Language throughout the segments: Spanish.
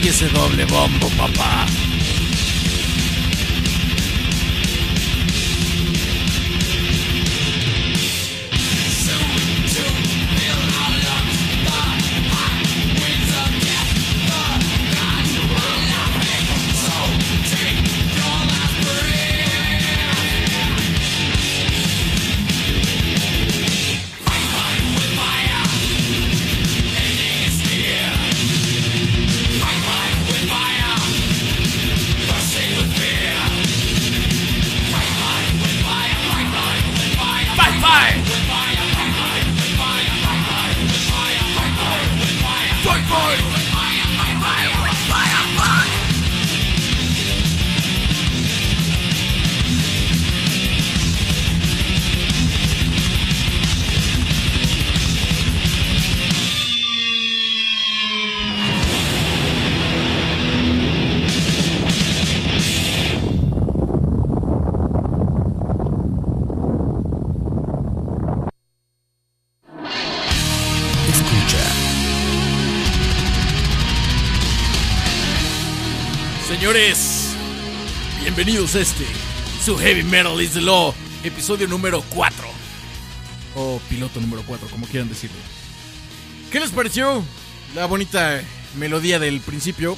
Oye ese doble bombo, papá. Heavy Metal is the Law, episodio número 4. O piloto número 4, como quieran decirlo. ¿Qué les pareció la bonita melodía del principio?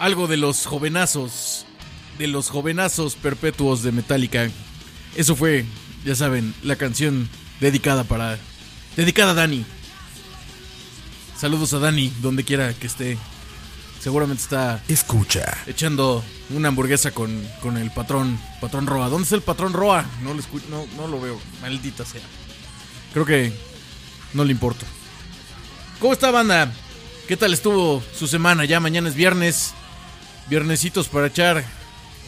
Algo de los jovenazos, de los jovenazos perpetuos de Metallica. Eso fue, ya saben, la canción dedicada para... Dedicada a Dani. Saludos a Dani, donde quiera que esté. Seguramente está escucha, echando una hamburguesa con, con el patrón, patrón Roa. ¿Dónde está el patrón Roa? No lo, escu- no, no lo veo, maldita sea. Creo que no le importa. ¿Cómo está, banda? ¿Qué tal estuvo su semana? Ya mañana es viernes. Viernesitos para echar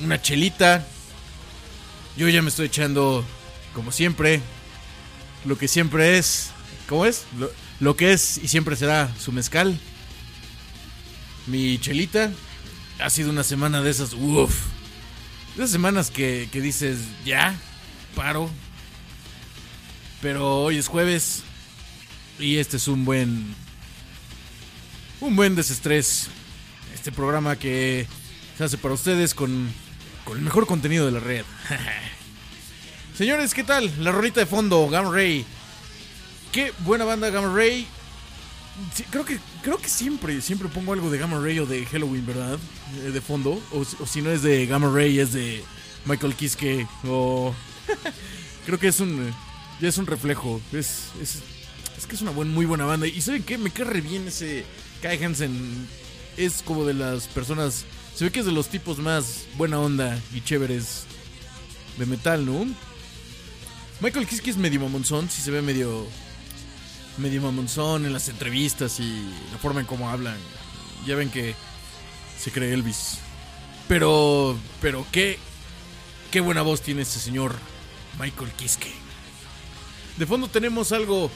una chelita. Yo ya me estoy echando, como siempre, lo que siempre es. ¿Cómo es? Lo, lo que es y siempre será su mezcal. Mi chelita. Ha sido una semana de esas, uff. De esas semanas que, que dices, ya, paro. Pero hoy es jueves. Y este es un buen. Un buen desestrés. Este programa que se hace para ustedes con, con el mejor contenido de la red. Señores, ¿qué tal? La rolita de fondo, Gamma Ray. Qué buena banda Gamma Ray. Creo que creo que siempre siempre pongo algo de Gamma Ray o de Halloween, ¿verdad? Eh, de fondo. O, si no es de Gamma Ray, es de Michael Kiske. O. creo que es un. Ya es un reflejo. Es, es, es que es una buen, muy buena banda. Y ¿saben qué? Me cae bien ese Kai Hansen. Es como de las personas. Se ve que es de los tipos más buena onda y chéveres de metal, ¿no? Michael Kiske es medio mamonzón, sí se ve medio. Medio mamonzón en las entrevistas y la forma en cómo hablan. Ya ven que se cree Elvis. Pero. Pero qué. Qué buena voz tiene este señor Michael Kiske. De fondo tenemos algo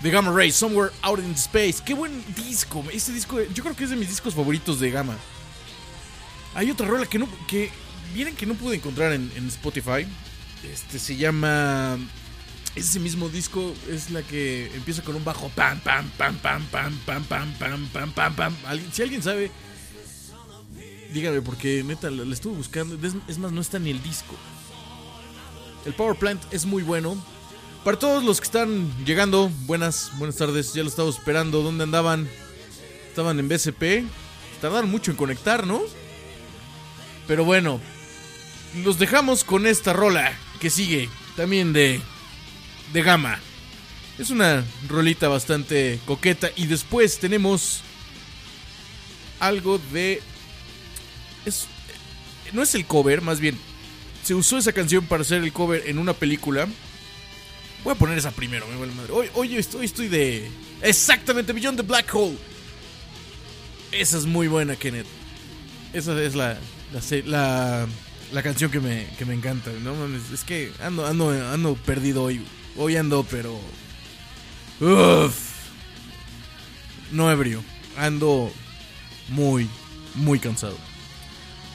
de Gamma Ray, Somewhere Out in Space. Qué buen disco. Este disco, yo creo que es de mis discos favoritos de Gamma. Hay otra rola que no. que. Miren que no pude encontrar en, en Spotify. Este se llama. Ese mismo disco es la que empieza con un bajo pam pam pam pam pam pam pam pam pam pam pam. Si alguien sabe, dígame porque neta la, estuve buscando. Es más, no está ni el disco. El Power Plant es muy bueno. Para todos los que están llegando, buenas, buenas tardes. Ya lo estaba esperando. ¿Dónde andaban? Estaban en BCP. Tardaron mucho en conectar, ¿no? Pero bueno, los dejamos con esta rola que sigue también de de gama. Es una rolita bastante coqueta y después tenemos algo de es no es el cover, más bien se usó esa canción para hacer el cover en una película. Voy a poner esa primero, me vale madre. Hoy, estoy, estoy de. Exactamente, Beyond the Black Hole. Esa es muy buena, Kenneth. Esa es la. La, la, la canción que me, que me encanta. No mames, es que ando, ando, ando perdido hoy. Hoy ando, pero. Uf. No ebrio. Ando muy, muy cansado.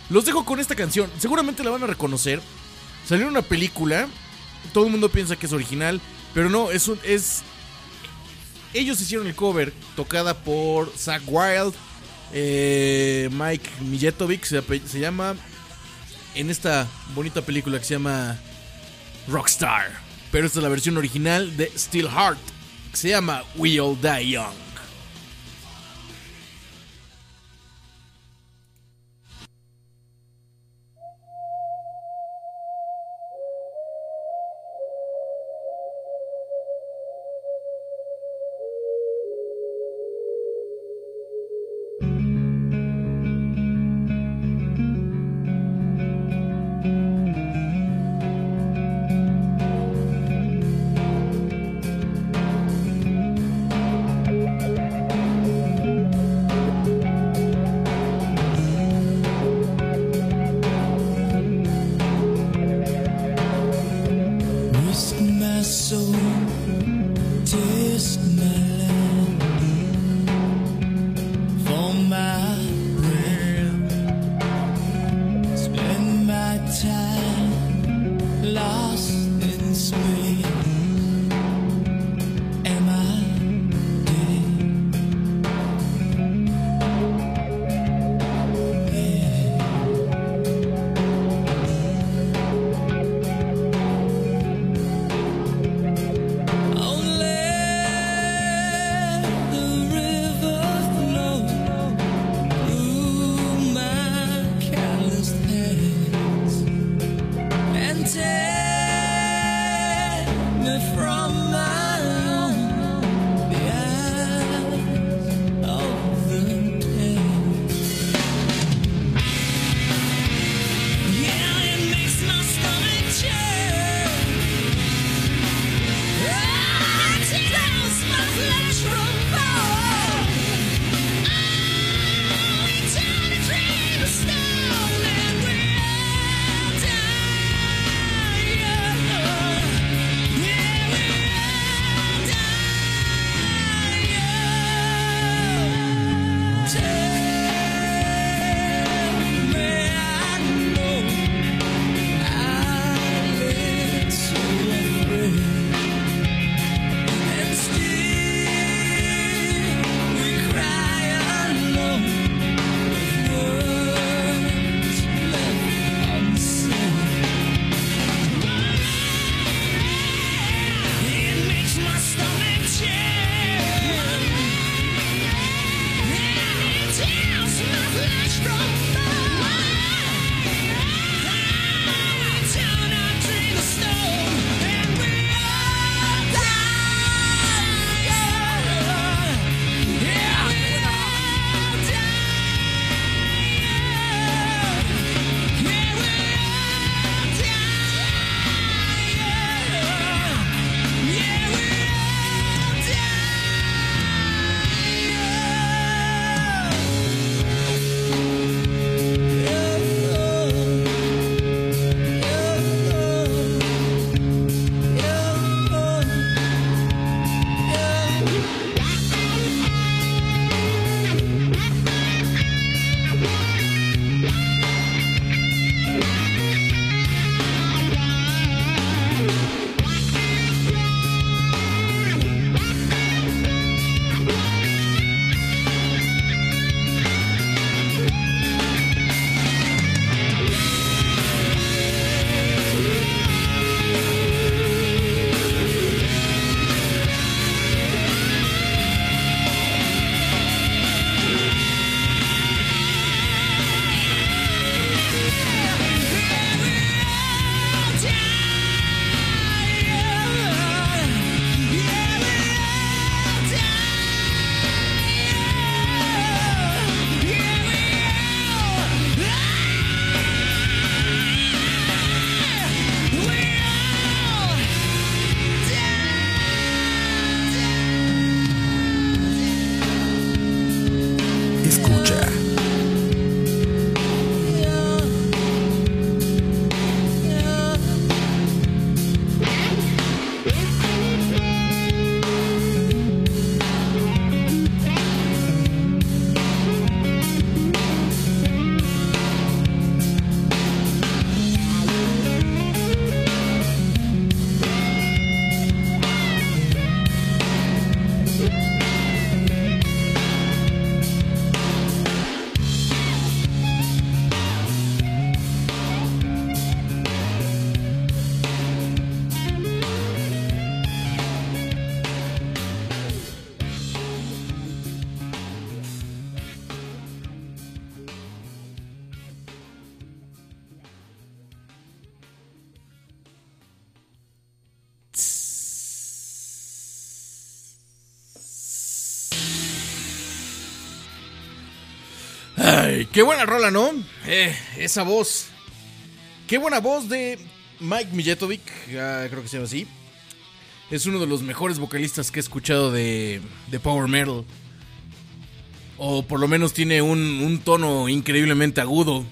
Los dejo con esta canción. Seguramente la van a reconocer. Salió una película. Todo el mundo piensa que es original. Pero no, es un. Es. Ellos hicieron el cover. Tocada por Zach Wild. eh, Mike Mijetovic. Se, se llama. En esta bonita película que se llama. Rockstar. Pero esta es la versión original de Steel Heart. Que se llama We All Die Young. said from qué buena rola, ¿no? Eh, esa voz. Qué buena voz de Mike Mijetovic, creo que se llama así. Es uno de los mejores vocalistas que he escuchado de, de Power Metal. O por lo menos tiene un, un tono increíblemente agudo.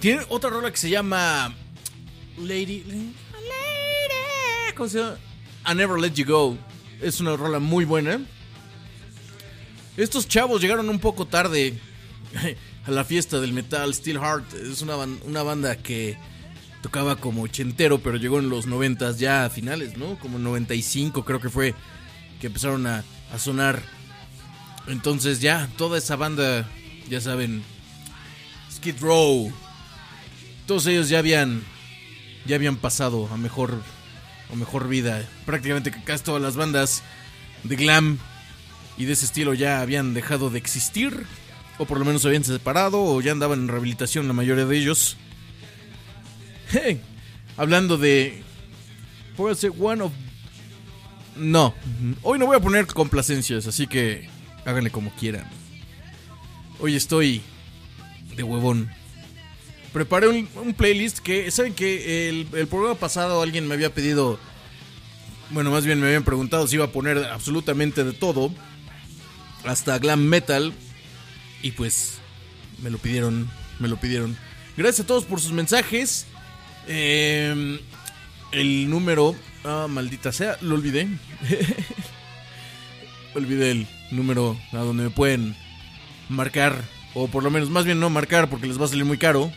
Tiene otra rola que se llama Lady... Lady ¿Cómo se llama? I Never Let You Go. Es una rola muy buena. Estos chavos llegaron un poco tarde a la fiesta del metal. Steel Heart es una, una banda que tocaba como ochentero, pero llegó en los noventas ya a finales, ¿no? Como 95 creo que fue que empezaron a, a sonar. Entonces ya, toda esa banda, ya saben, Skid Row, todos ellos ya habían, ya habían pasado a mejor, a mejor vida. Prácticamente casi todas las bandas de glam y de ese estilo ya habían dejado de existir, o por lo menos se habían separado, o ya andaban en rehabilitación la mayoría de ellos. Hey, hablando de... Ser one of... No, hoy no voy a poner complacencias, así que háganle como quieran. Hoy estoy de huevón. Preparé un, un playlist que, ¿saben que el, el programa pasado alguien me había pedido, bueno, más bien me habían preguntado si iba a poner absolutamente de todo, hasta glam metal, y pues me lo pidieron, me lo pidieron. Gracias a todos por sus mensajes. Eh, el número, ah, maldita sea, lo olvidé. olvidé el número a donde me pueden marcar, o por lo menos, más bien no marcar porque les va a salir muy caro.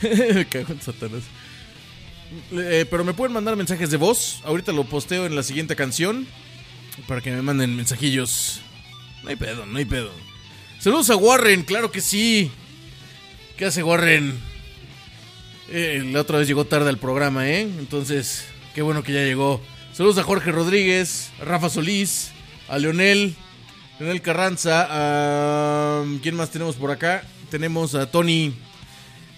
Cago en Satanás. Eh, pero me pueden mandar mensajes de voz. Ahorita lo posteo en la siguiente canción. Para que me manden mensajillos. No hay pedo, no hay pedo. Saludos a Warren, claro que sí. ¿Qué hace Warren? Eh, la otra vez llegó tarde al programa, ¿eh? Entonces, qué bueno que ya llegó. Saludos a Jorge Rodríguez, a Rafa Solís, a Leonel, Leonel Carranza, a... ¿Quién más tenemos por acá? Tenemos a Tony,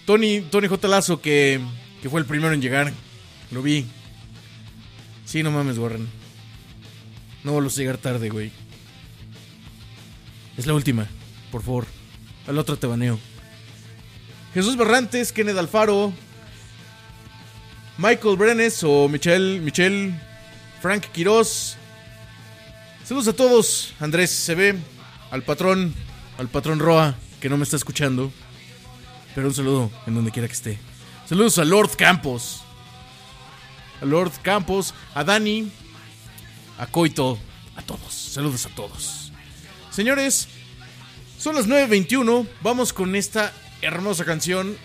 Tony, Tony J. Lazo, que, que fue el primero en llegar. Lo vi. Sí, no mames, Warren. No vuelvas a llegar tarde, güey. Es la última, por favor. Al otro te baneo. Jesús Barrantes, Kenneth Alfaro, Michael Brenes o Michelle, Michelle, Frank Quiroz. Saludos a todos. Andrés CB, al patrón, al patrón Roa, que no me está escuchando. Pero un saludo en donde quiera que esté. Saludos a Lord Campos. A Lord Campos, a Dani, a Coito, a todos. Saludos a todos. Señores, son las 9.21. Vamos con esta hermosa canción.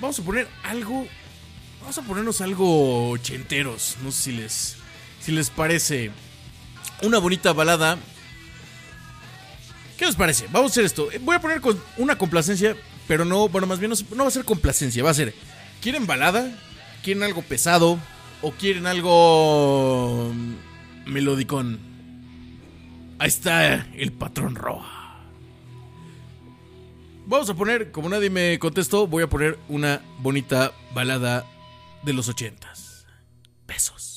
Vamos a poner algo. Vamos a ponernos algo ochenteros. No sé si les, si les parece una bonita balada. ¿Qué les parece? Vamos a hacer esto. Eh, Voy a poner con una complacencia, pero no, bueno, más bien no, no va a ser complacencia, va a ser. ¿Quieren balada? ¿Quieren algo pesado? ¿O quieren algo mm, melodicón? Ahí está el patrón Roa. Vamos a poner, como nadie me contestó, voy a poner una bonita balada de los ochentas. Besos.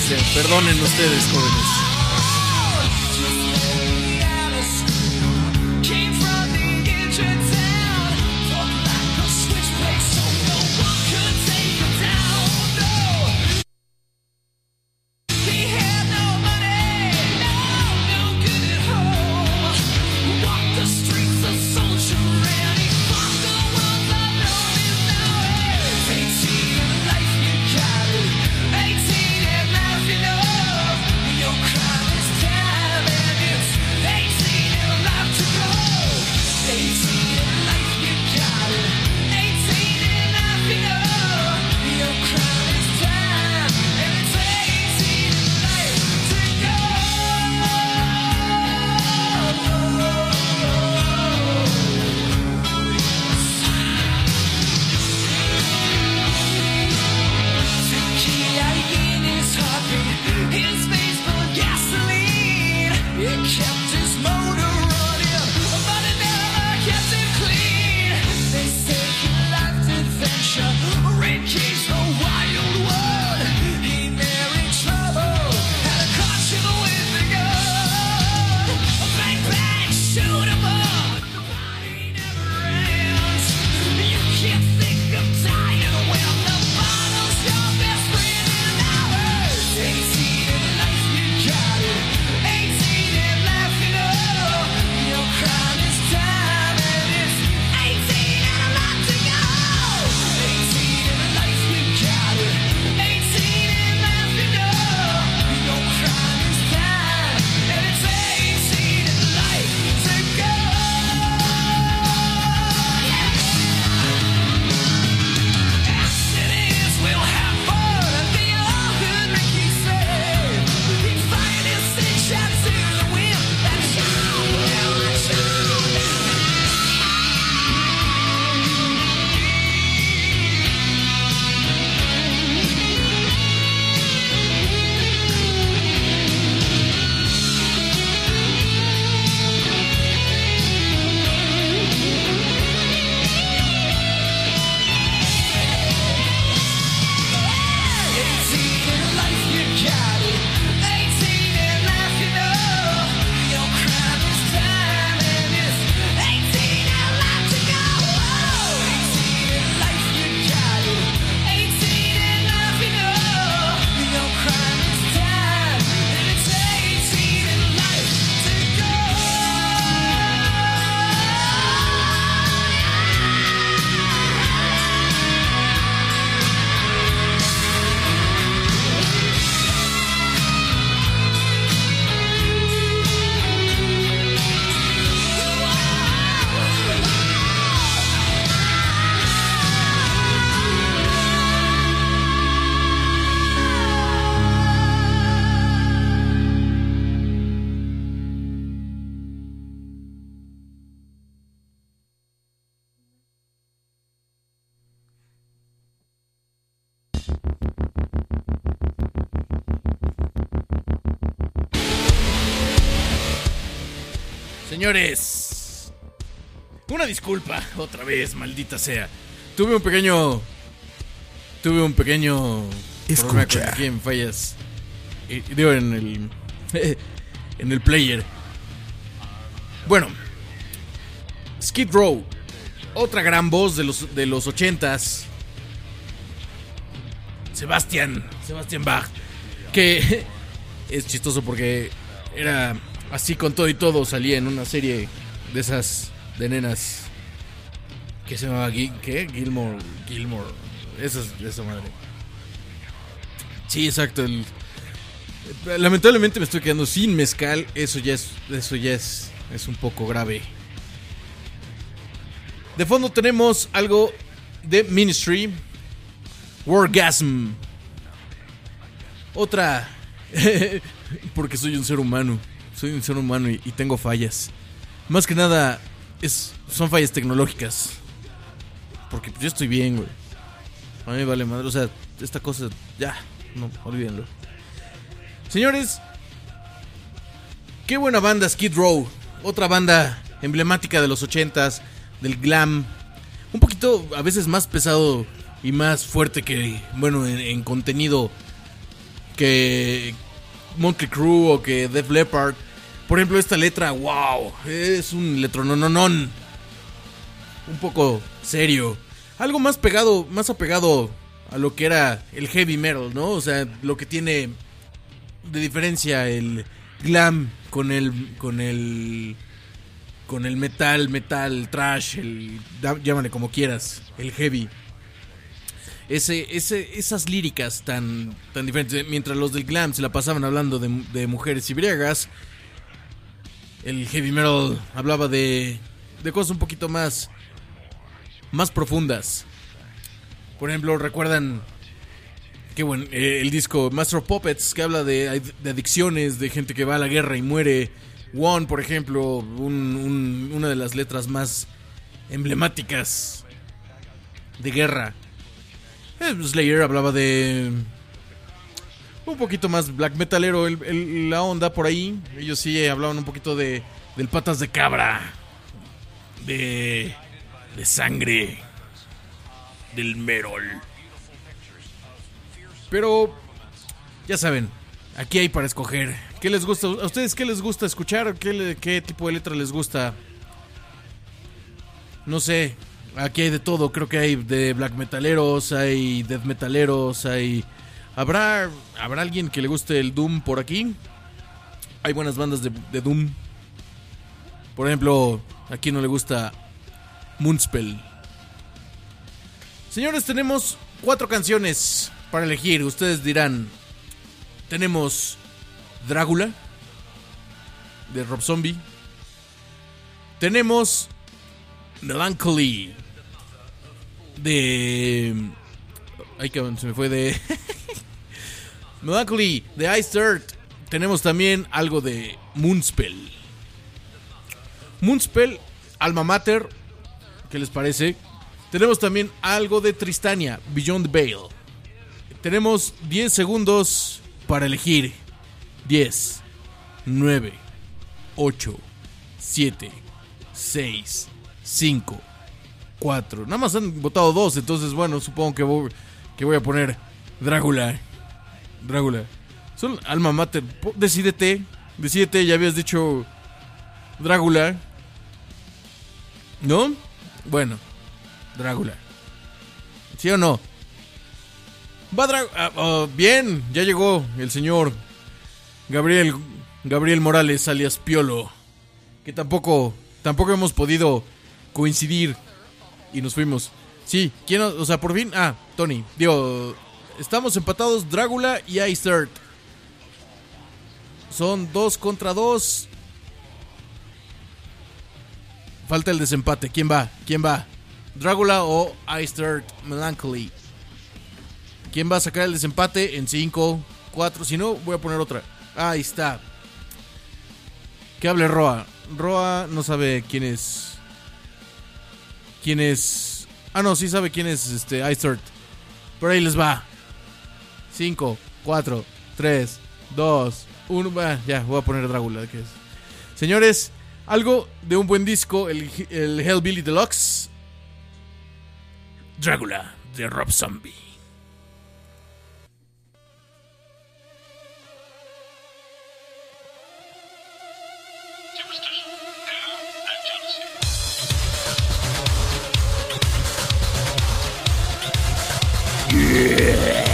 Ser. Perdonen ustedes, jóvenes. Señores, una disculpa, otra vez, maldita sea. Tuve un pequeño. Tuve un pequeño. Escucha. aquí en fallas. eh, digo, en el. en el player. Bueno, Skid Row, otra gran voz de los, de los ochentas. Sebastián, Sebastián Bach, que es chistoso porque era así con todo y todo, salía en una serie de esas de nenas que se llamaba Gil- ¿qué? Gilmore, Gilmore, esa, esa madre. Sí, exacto. el- lamentablemente me estoy quedando sin mezcal, eso ya es, eso ya es, es un poco grave. De fondo tenemos algo de Ministry. Wargasm. Otra. Porque soy un ser humano. Soy un ser humano y, tengo fallas. Más que nada, es, son fallas tecnológicas. Porque yo estoy bien, güey. A mí vale madre. O sea, esta cosa, ya, no, olvídenlo. Señores, qué buena banda Skid Row. Otra banda emblemática de los ochentas, del glam. Un poquito, a veces más pesado y más fuerte que, bueno, en, en contenido que Motley Crue o que Def Leppard. Por ejemplo, esta letra, wow, es un letronononon. Un poco serio. Algo más pegado, más apegado a lo que era el heavy metal, ¿no? O sea, lo que tiene de diferencia el glam con el con el con el metal, metal, trash, el llámale como quieras, el heavy. Ese, ese, esas líricas tan, tan diferentes. Mientras los del glam se la pasaban hablando de, mujeres y el heavy metal hablaba de, de cosas un poquito más, más profundas. Por ejemplo, recuerdan que bueno, eh, el disco Master of Puppets que habla de, adicciones, de gente que va a la guerra y muere. One, por ejemplo, un- un- una de las letras más emblemáticas de guerra. Eh, Slayer hablaba de un poquito más black metalero el- el- la onda por ahí. Ellos sí hablaban un poquito de del patas de cabra, de de sangre, del merol. Pero ya saben, aquí hay para escoger. ¿Qué les gusta? ¿A ustedes qué les gusta escuchar? ¿Qué, qué tipo de letra les gusta? No sé, aquí hay de todo. Creo que hay de black metaleros, hay death metaleros, hay... ¿Habrá, ¿Habrá alguien que le guste el Doom por aquí? Hay buenas bandas de, de Doom. Por ejemplo, a quien no le gusta Moonspell. Señores, tenemos cuatro canciones para elegir. Ustedes dirán, tenemos Drácula de Rob Zombie. Tenemos Melancholy de... Ay, cabrón, se me fue de... Melancholy de Ice Dirt. Tenemos también algo de Moonspell. Moonspell, Alma Mater. ¿Qué les parece? Tenemos también algo de Tristania, Beyond the Veil. Tenemos 10 segundos para elegir. 10, 9, 8, 7, 6, 5, 4. Nada más han votado dos, entonces bueno, supongo que voy, que voy a poner Drácula. Drácula. Son alma mater. Decídete. Decídete, ya habías dicho Drácula. ¿No? Bueno, Drácula. ¿Sí o no? Va Drá- ah, oh, bien, ya llegó el señor Gabriel Gabriel Morales alias Piolo, que tampoco tampoco hemos podido coincidir y nos fuimos. Sí, ¿quién, o sea, por fin, ah, Tony, digo, estamos empatados Drácula y Ice Dirt. Son dos contra dos. Falta el desempate. ¿Quién va? ¿Quién va? ¿Drácula o Ice Dirt Melancholy? ¿Quién va a sacar el desempate en 5, 4? Si no, voy a poner otra. Ahí está. Que hable Roa. Roa no sabe quién es quién es. Ah, no, sí sabe quién es este Icert. Pero ahí les va. 5, 4, 3, 2, 1. Ya, voy a poner Drácula, que es. Señores, algo de un buen disco, el, el Hellbilly Deluxe. Drácula de Rob Zombie. Yeah.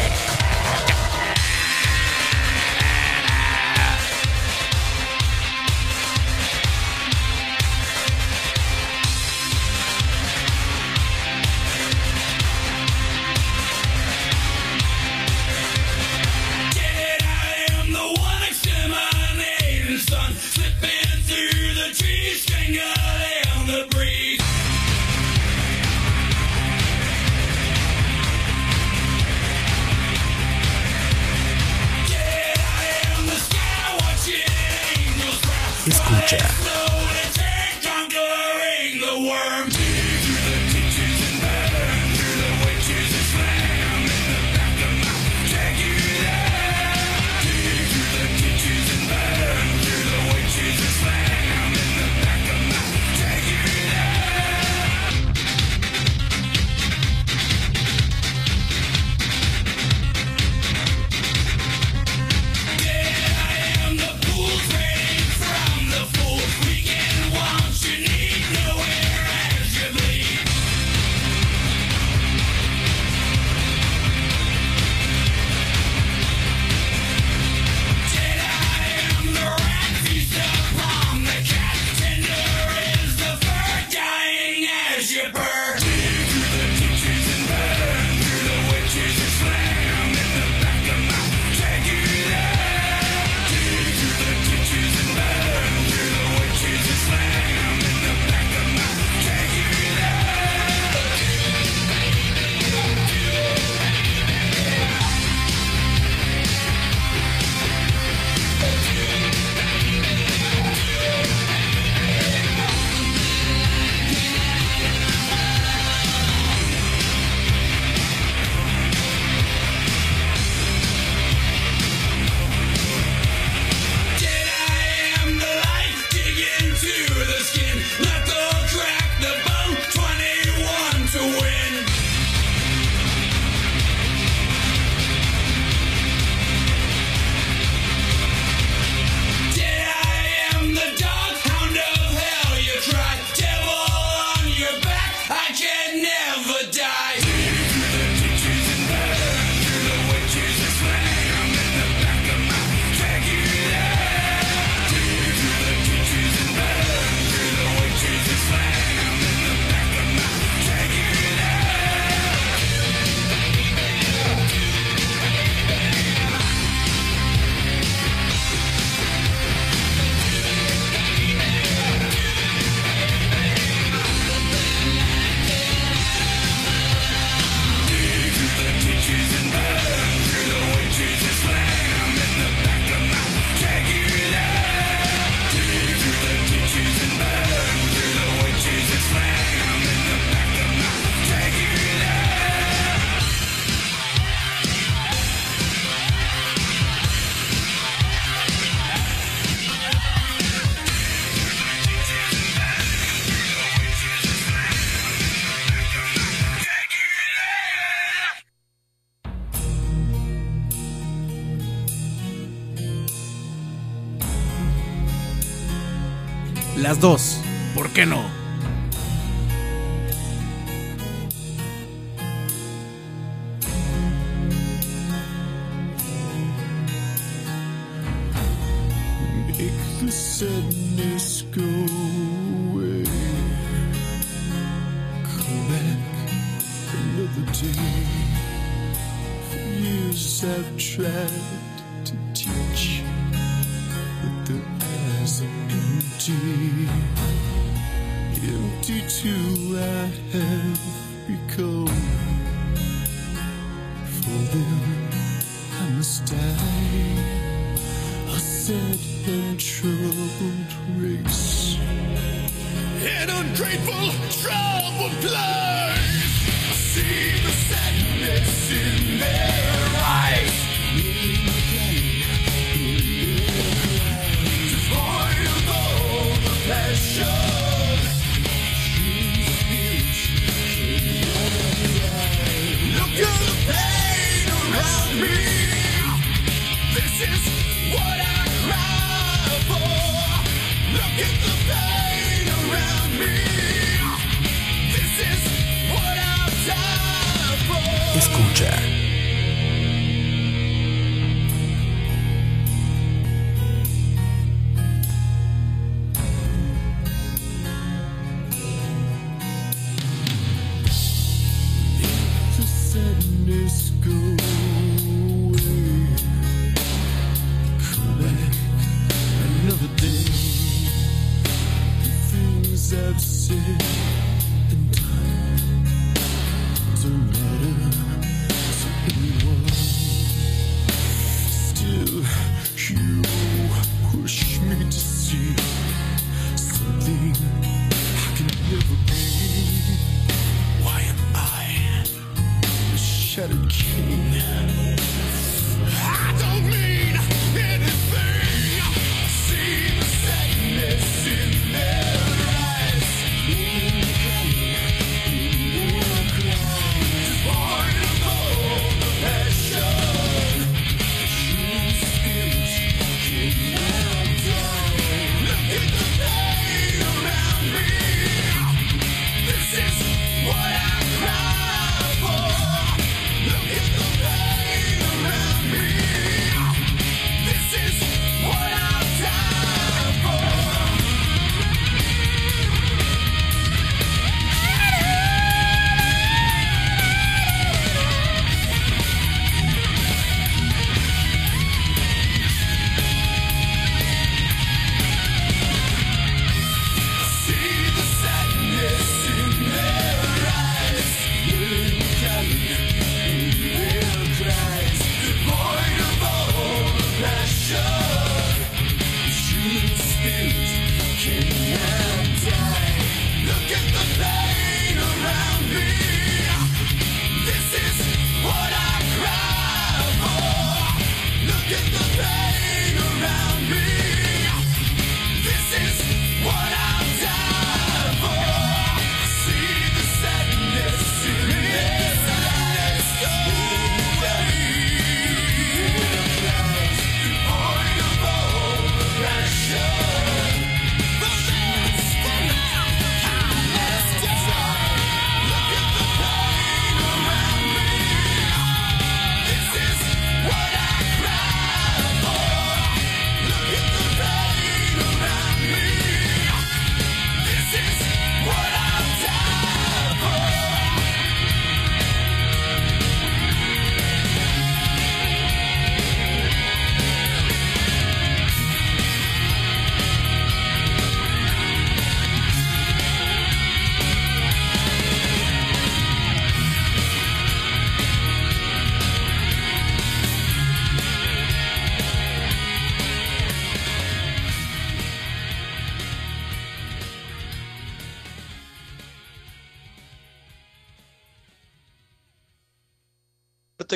las dos. ¿Por qué no?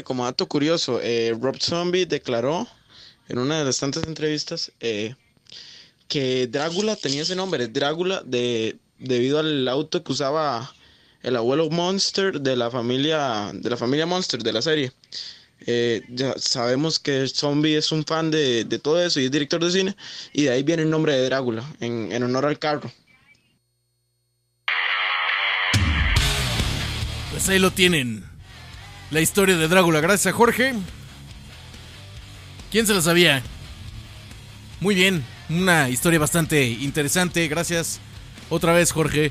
Como dato curioso, eh, Rob Zombie declaró en una de las tantas entrevistas eh, que Drácula tenía ese nombre, Drácula, de, debido al auto que usaba el abuelo Monster de la familia, de la familia Monster de la serie. Eh, ya sabemos que Zombie es un fan de, todo eso y es director de cine, y de ahí viene el nombre de Drácula, en, en honor al carro. Pues ahí lo tienen. La historia de Drácula. Gracias a Jorge. ¿Quién se la sabía? Muy bien. Una historia bastante interesante. Gracias otra vez, Jorge.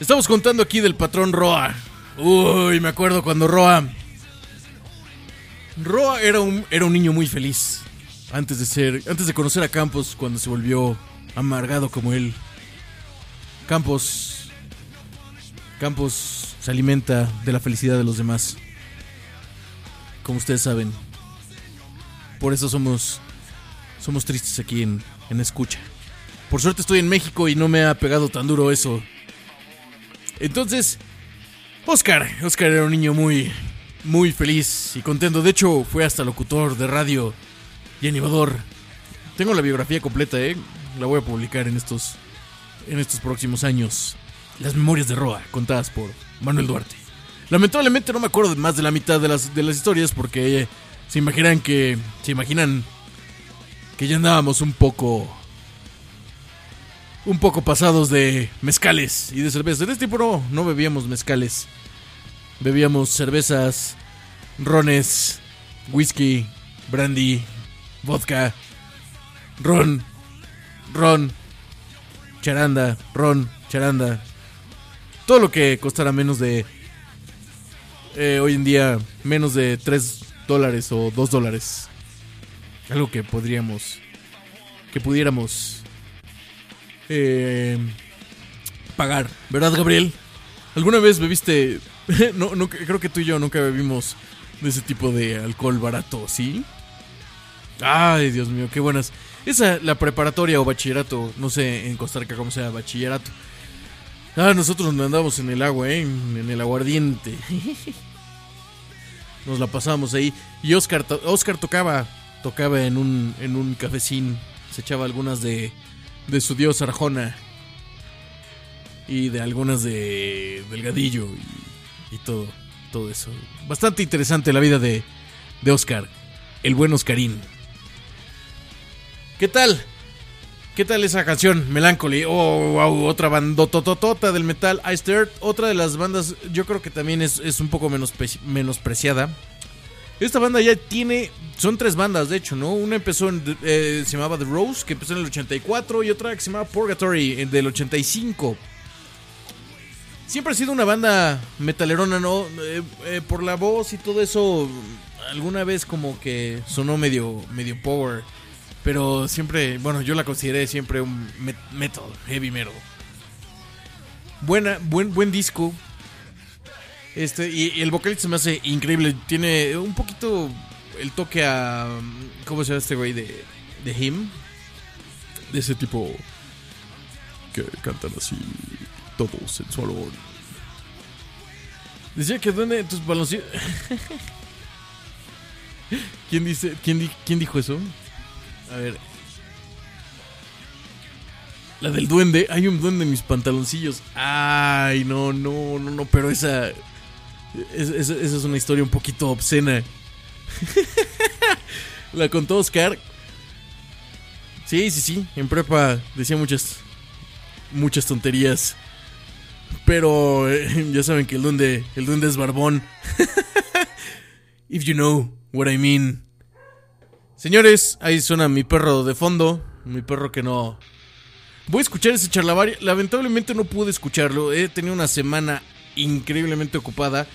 Estamos contando aquí del patrón Roa. Uy, me acuerdo cuando Roa. Roa era un, era un niño muy feliz. Antes de ser. Antes de conocer a Campos, cuando se volvió amargado como él. Campos. Campos se alimenta de la felicidad de los demás. Como ustedes saben. Por eso somos. Somos tristes aquí en, en escucha. Por suerte estoy en México y no me ha pegado tan duro eso. Entonces, Oscar. Oscar era un niño muy. Muy feliz y contento. De hecho, fue hasta locutor de radio y animador. Tengo la biografía completa, ¿eh? La voy a publicar en estos. En estos próximos años. Las memorias de Roa, contadas por Manuel Duarte. Lamentablemente no me acuerdo más de la mitad de las, de las historias porque se imaginan que. Se imaginan que ya andábamos un poco. Un poco pasados de mezcales y de cervezas. En este tiempo no, no bebíamos mezcales. Bebíamos cervezas, rones, whisky, brandy, vodka, ron, ron, charanda, ron, charanda. Todo lo que costara menos de. Eh, hoy en día, menos de 3 dólares o 2 dólares. Algo que podríamos. Que pudiéramos. eh, pagar. ¿Verdad, Gabriel? ¿Alguna vez bebiste.? no, no, creo que tú y yo nunca bebimos de ese tipo de alcohol barato, ¿sí? Ay, Dios mío, qué buenas. Esa, la preparatoria o bachillerato, no sé en Costa Rica cómo sea, bachillerato. Ah, nosotros nos andábamos en el agua, ¿eh? En el aguardiente. Nos la pasábamos ahí. Y Oscar, Oscar tocaba, tocaba en un, en un cafecín. Se echaba algunas de, de su dios Arjona. Y de algunas de Delgadillo y, y todo, todo eso. Bastante interesante la vida de, de Oscar. El buen Oscarín. ¿Qué tal? ¿Qué tal esa canción? Melancholy. Oh, wow, otra bandotototota del metal. Iced Earth, otra de las bandas, yo creo que también es, un poco menos menospreciada. Esta banda ya tiene, son tres bandas de hecho, ¿no? Una empezó, en, eh, se llamaba The Rose, que empezó en el 84, y otra que se llamaba Purgatory, eh, del 85. Siempre ha sido una banda metalerona, ¿no? Eh, por la voz y todo eso, alguna vez como que sonó medio, medio power. Pero siempre, bueno, yo la consideré siempre un met- metal, heavy metal. Buena, buen, buen disco. Este, y, el vocalista se me hace increíble. Tiene un poquito el toque a. ¿Cómo se llama este güey de, de Him? De ese tipo que cantan así, todo sensualón. Decía que duende tus baloncillos. ¿Quién dice? ¿Quién, ¿Quién dijo eso? A ver. La del duende. Hay un duende en mis pantaloncillos. Ay, no, no, no, no. Pero esa. es- es- esa es una historia un poquito obscena. La contó Oscar. Sí, sí, sí. En prepa decía muchas. Muchas tonterías. Pero eh, ya saben que el duende. El duende es barbón. If you know what I mean. Señores, ahí suena mi perro de fondo. Mi perro que no. Voy a escuchar ese charlavario. Lamentablemente no pude escucharlo. He tenido una semana increíblemente ocupada.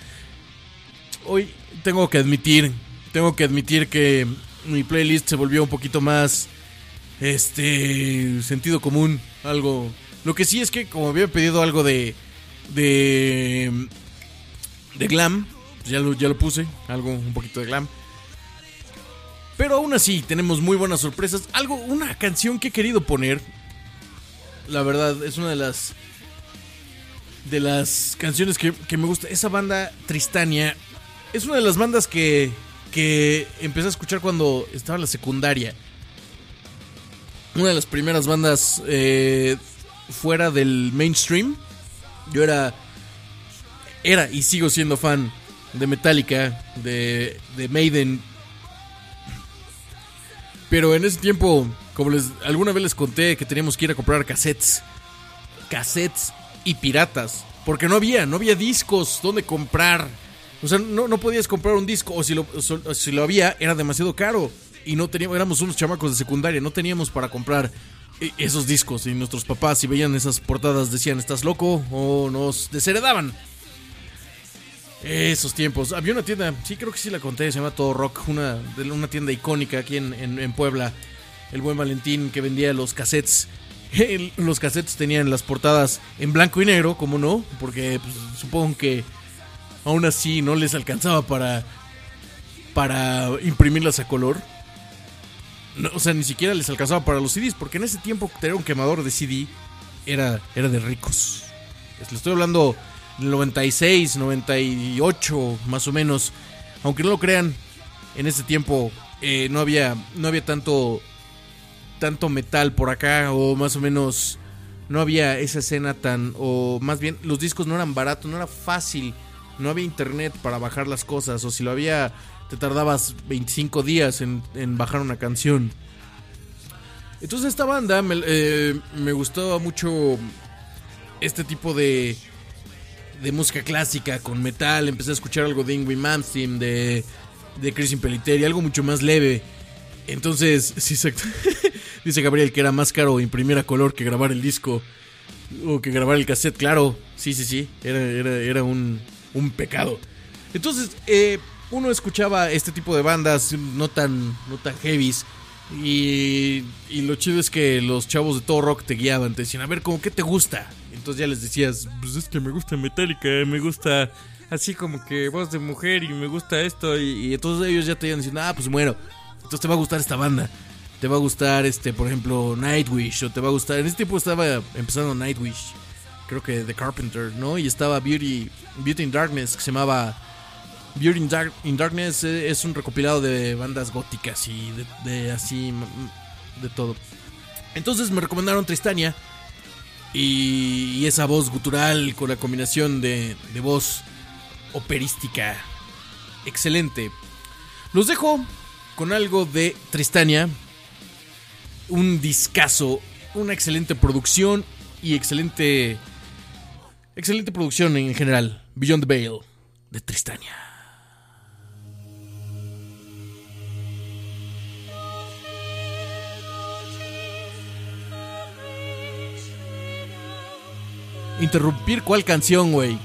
Hoy tengo que admitir. Tengo que admitir que mi playlist se volvió un poquito más. Este. sentido común. Algo. Lo que sí es que, como había pedido algo de. de. de glam. pues Ya lo, ya lo puse. Algo, un poquito de glam. Pero aún así, tenemos muy buenas sorpresas. Algo, una canción que he querido poner. La verdad, es una de las. De las canciones que, que me gusta. Esa banda Tristania. Es una de las bandas que. Que empecé a escuchar cuando estaba en la secundaria. Una de las primeras bandas eh, fuera del mainstream. Yo era. Era y sigo siendo fan de Metallica, de, de Maiden, pero en ese tiempo, como les alguna vez les conté que teníamos que ir a comprar cassettes, cassettes y piratas, porque no había, no había discos donde comprar. O sea, no, no podías comprar un disco o si lo, o si lo había era demasiado caro y no teníamos éramos unos chamacos de secundaria, no teníamos para comprar eh, esos discos y nuestros papás si veían esas portadas decían, "¿Estás loco?" o nos desheredaban. Esos tiempos. Había una tienda, sí creo que sí la conté, se llama Todo Rock, una, una tienda icónica aquí en, en- en Puebla. El buen Valentín que vendía los cassettes. Los cassettes tenían las portadas en blanco y negro, como no, porque pues, supongo que aún así no les alcanzaba para, para imprimirlas a color. No, o sea, ni siquiera les alcanzaba para los CDs, porque en ese tiempo tener un quemador de CD era, era de ricos. Les estoy hablando 96, 98, más o menos. Aunque no lo crean, en ese tiempo eh, no había no había tanto tanto metal por acá o más o menos no había esa escena tan o más bien los discos no eran baratos, no era fácil no había internet para bajar las cosas, o si lo había, te tardabas 25 días en, en bajar una canción. Entonces esta banda me, eh, me gustaba mucho este tipo de, de música clásica con metal. Empecé a escuchar algo de Ingrid Malmsteen, de, de Chris Impellitteri, algo mucho más leve. Entonces, sí. Dice Gabriel que era más caro imprimir a color que grabar el disco o que grabar el cassette. Claro, sí, sí, sí. Era, era, era un, un pecado. Entonces, eh, uno escuchaba este tipo de bandas no tan, no tan heavies. Y, y lo chido es que los chavos de todo rock te guiaban, te decían, a ver, ¿cómo qué te gusta? Entonces ya les decías, pues es que me gusta Metallica, me gusta así como que voz de mujer y me gusta esto. Y, entonces ellos ya te iban diciendo, ah, pues bueno, entonces te va a gustar esta banda. Te va a gustar, este, por ejemplo, Nightwish. O te va a gustar. En ese tiempo estaba empezando Nightwish. Creo que The Carpenter, ¿no? Y estaba Beauty, Beauty in Darkness, que se llamaba. Beauty in, Dark- in Darkness eh, es un recopilado de bandas góticas y de, así. de todo. Entonces me recomendaron Tristania. Y, esa voz gutural con la combinación de, de voz operística. Excelente. Los dejo con algo de Tristania. Un discazo, una excelente producción y excelente excelente producción en general. Beyond the Veil de Tristania. Interrumpir cuál canción, güey.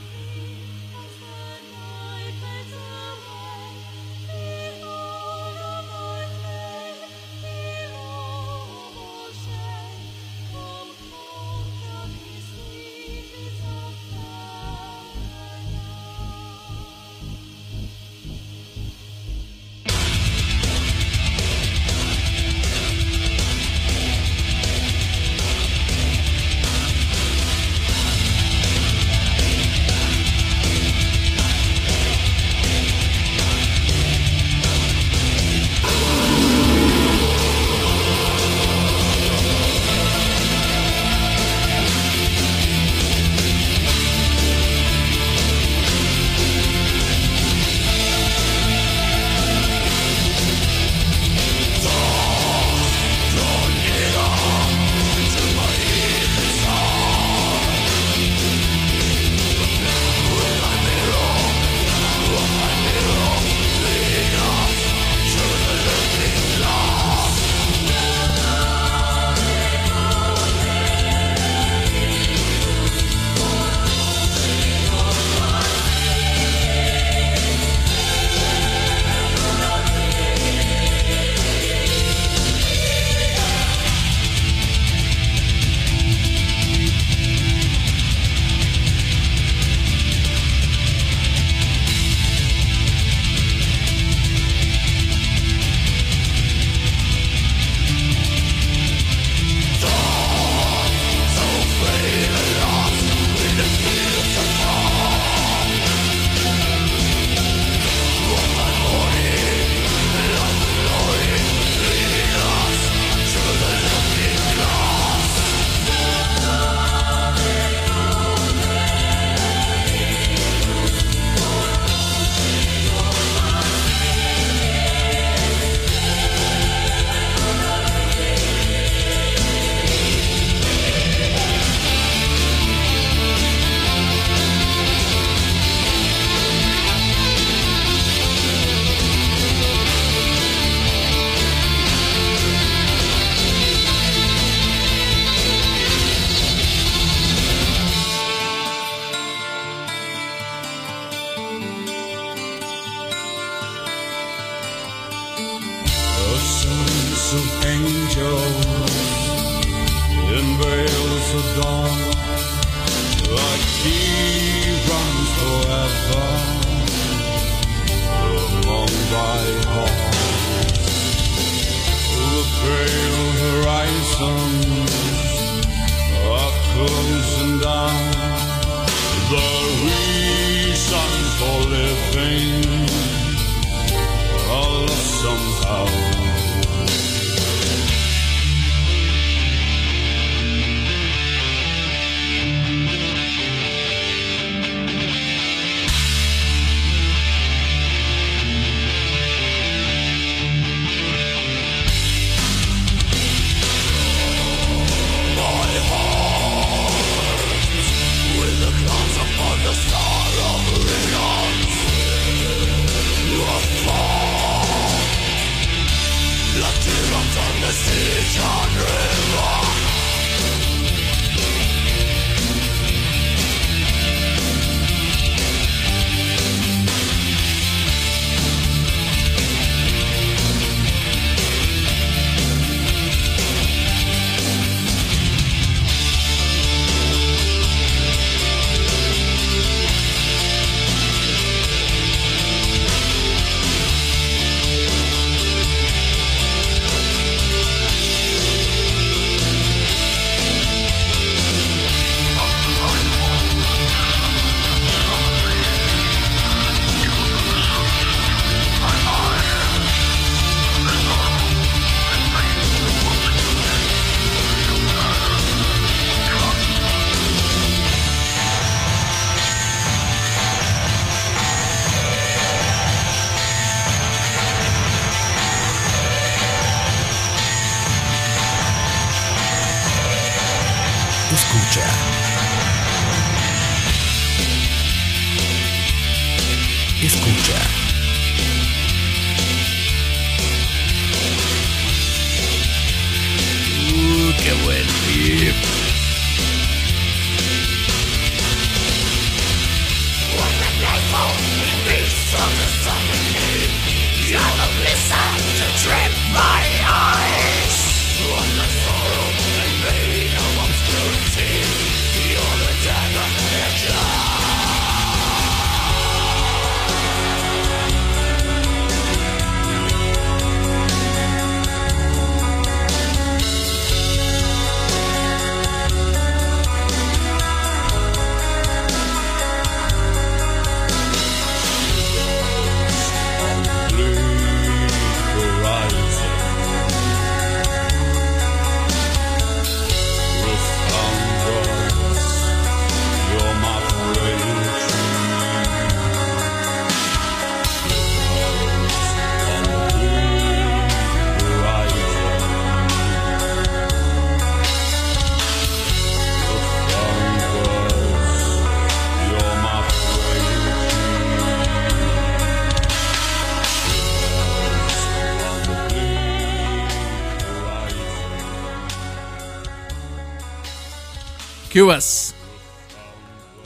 ¿Qué vas?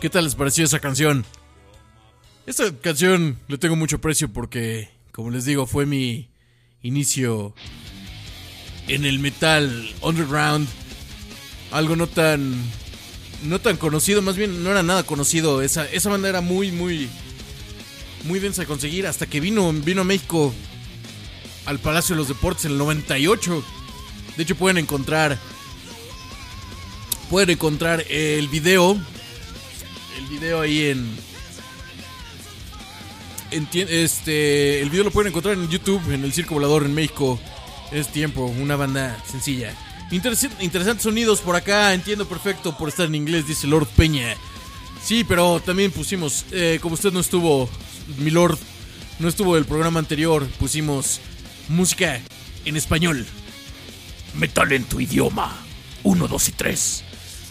¿Qué tal les pareció esa canción? Esta canción le tengo mucho aprecio porque, como les digo, fue mi inicio en el metal underground. Algo no tan no tan conocido, más bien no era nada conocido. Esa, esa banda era muy, muy, muy densa de conseguir hasta que vino, vino a México al Palacio de los Deportes en el 98. De hecho, pueden encontrar, pueden encontrar el video, el video ahí en, en este, el video lo pueden encontrar en YouTube, en el Circo Volador en México. Es tiempo, una banda sencilla. Interesa- interesantes sonidos por acá, entiendo perfecto por estar en inglés, dice Lord Peña. Sí, pero también pusimos, eh, como usted no estuvo, mi Lord, no estuvo el programa anterior, pusimos música en español. Metal en tu idioma. 1, 2 y 3.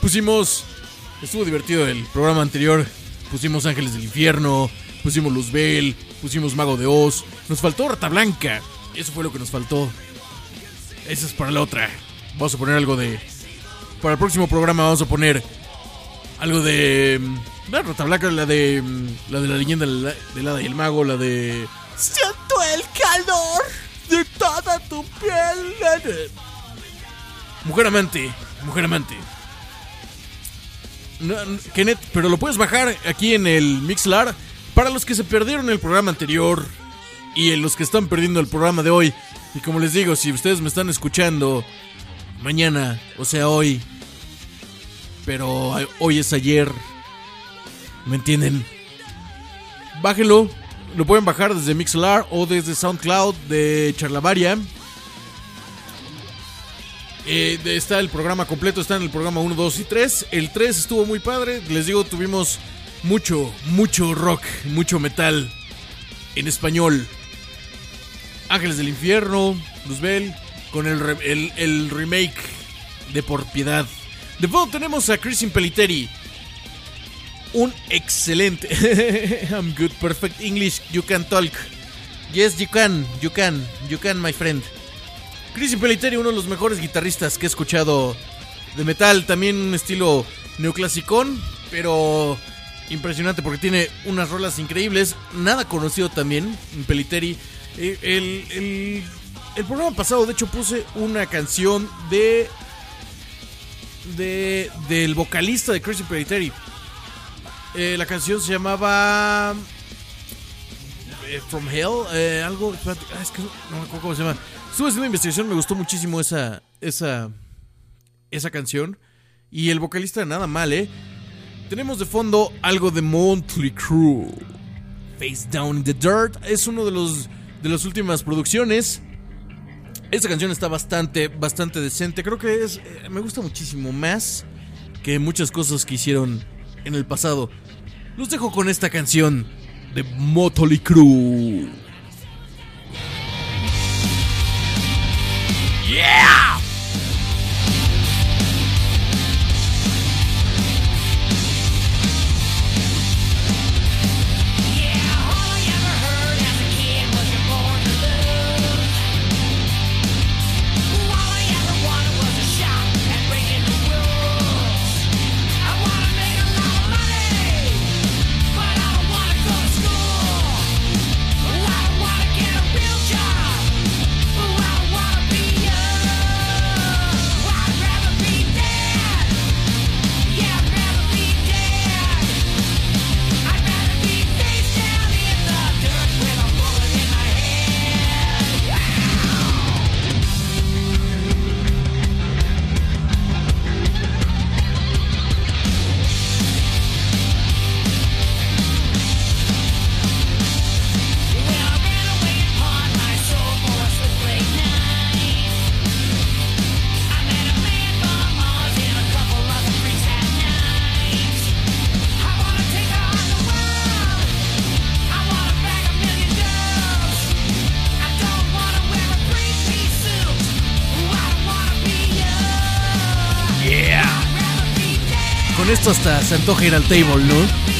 Pusimos, estuvo divertido el programa anterior, pusimos Ángeles del Infierno, pusimos Luzbel, pusimos Mago de Oz, nos faltó Rata Blanca, eso fue lo que nos faltó. Esa es para la otra. Vamos a poner algo de. Para el próximo programa vamos a poner algo de. mm, La Rata Blanca, la de. mm, La de la leyenda del del hada y el mago, la de. Siento el calor de toda tu piel. Mujer amante, mujer amante. No, Kenneth, pero lo puedes bajar aquí en el Mixlar. Para los que se perdieron el programa anterior y los que están perdiendo el programa de hoy. Y como les digo, si ustedes me están escuchando mañana, o sea hoy, pero hoy es ayer, ¿me entienden? Bájenlo, lo pueden bajar desde Mixlar o desde SoundCloud de Charlavaria. Eh, está el programa completo, está en el programa 1, 2 y 3. El 3 estuvo muy padre. Les digo, tuvimos mucho, mucho rock, mucho metal en español. Ángeles del Infierno, Luzbel, con el, re- el remake de Por Piedad. De fondo tenemos a Chris Impeliteri. Un excelente. I'm good, perfect English. You can talk. Yes, you can, you can, you can, my friend. Chris Impeliteri, uno de los mejores guitarristas que he escuchado de metal. También un estilo neoclasicón, pero impresionante porque tiene unas rolas increíbles. Nada conocido también, Impeliteri. Eh, El, el, el programa pasado, de hecho, puse una canción de. de del vocalista de Chris Impeliteri. Eh, la canción se llamaba. eh, From Hell, eh, algo. ah, es que no me acuerdo cómo se llama. Estuve haciendo investigación, me gustó muchísimo esa. esa. esa canción. Y el vocalista nada mal, eh. Tenemos de fondo algo de Monthly Crew. Face Down in the Dirt es uno de los de las últimas producciones. Esta canción está bastante bastante decente. Creo que es eh, me gusta muchísimo más que muchas cosas que hicieron en el pasado. Los dejo con esta canción de Motley Crue. Yeah, esto hasta se antoja ir al table, ¿no?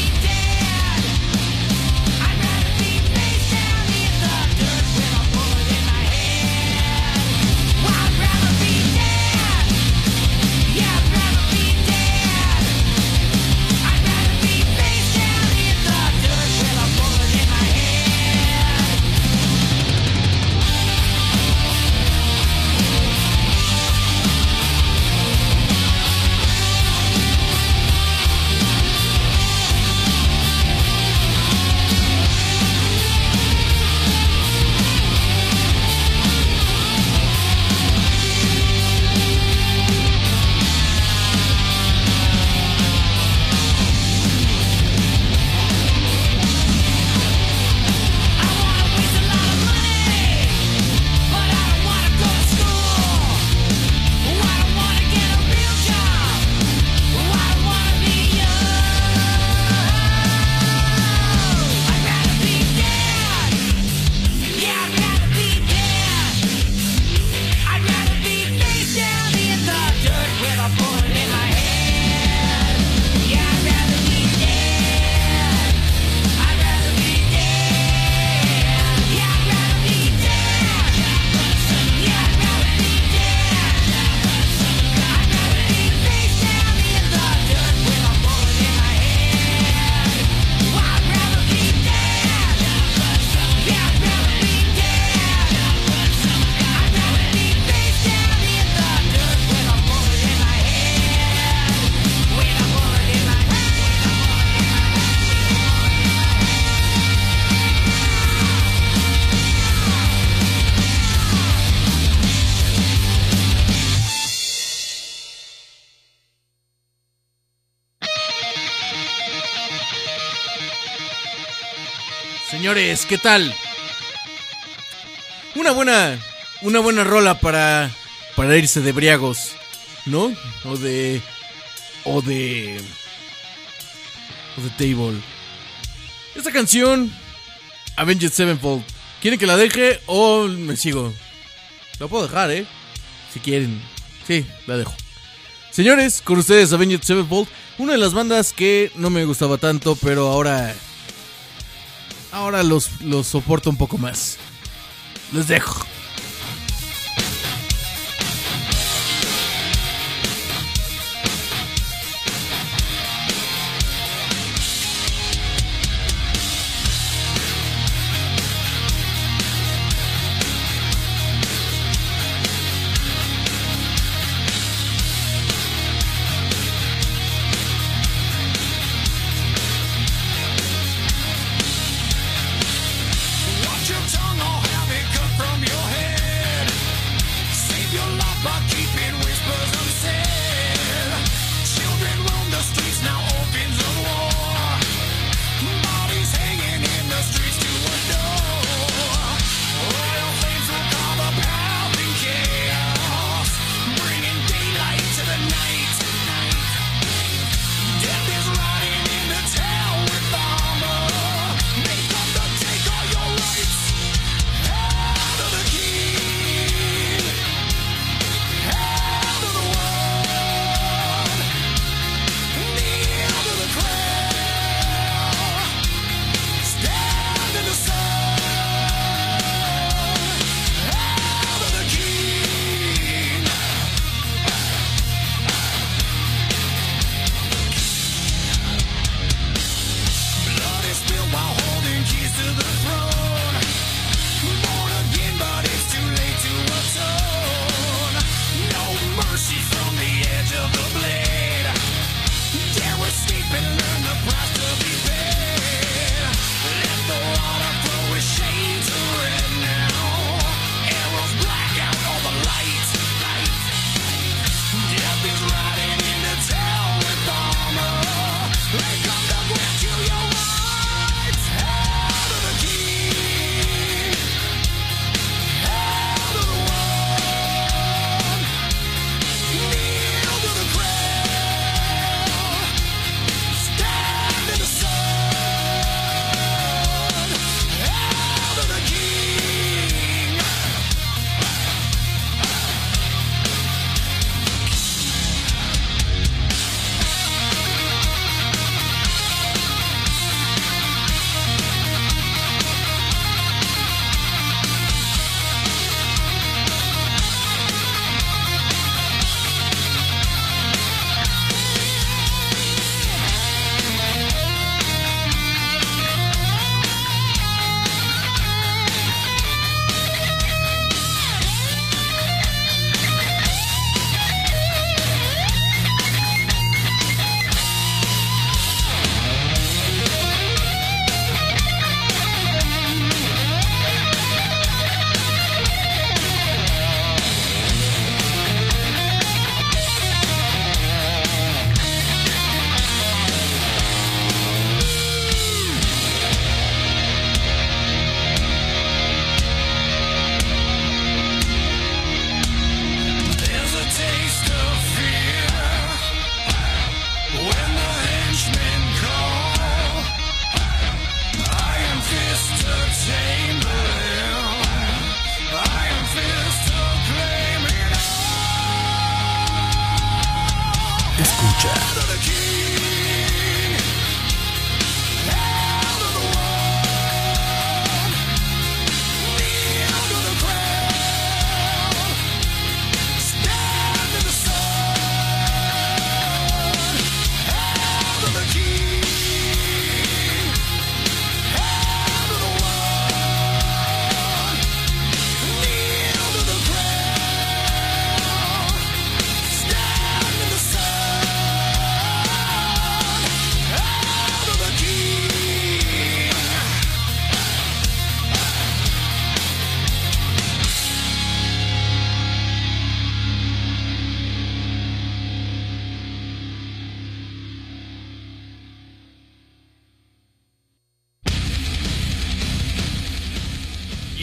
¿Qué tal? Una buena, una buena rola para, para irse de briagos, ¿no? O de, o de, o de table. Esta canción, Avenged Sevenfold. ¿Quieren que la deje o me sigo? La puedo dejar, ¿eh? Si quieren. Sí, la dejo. Señores, con ustedes Avenged Sevenfold, una de las bandas que no me gustaba tanto, pero ahora ahora los, los soporto un poco más. Les dejo.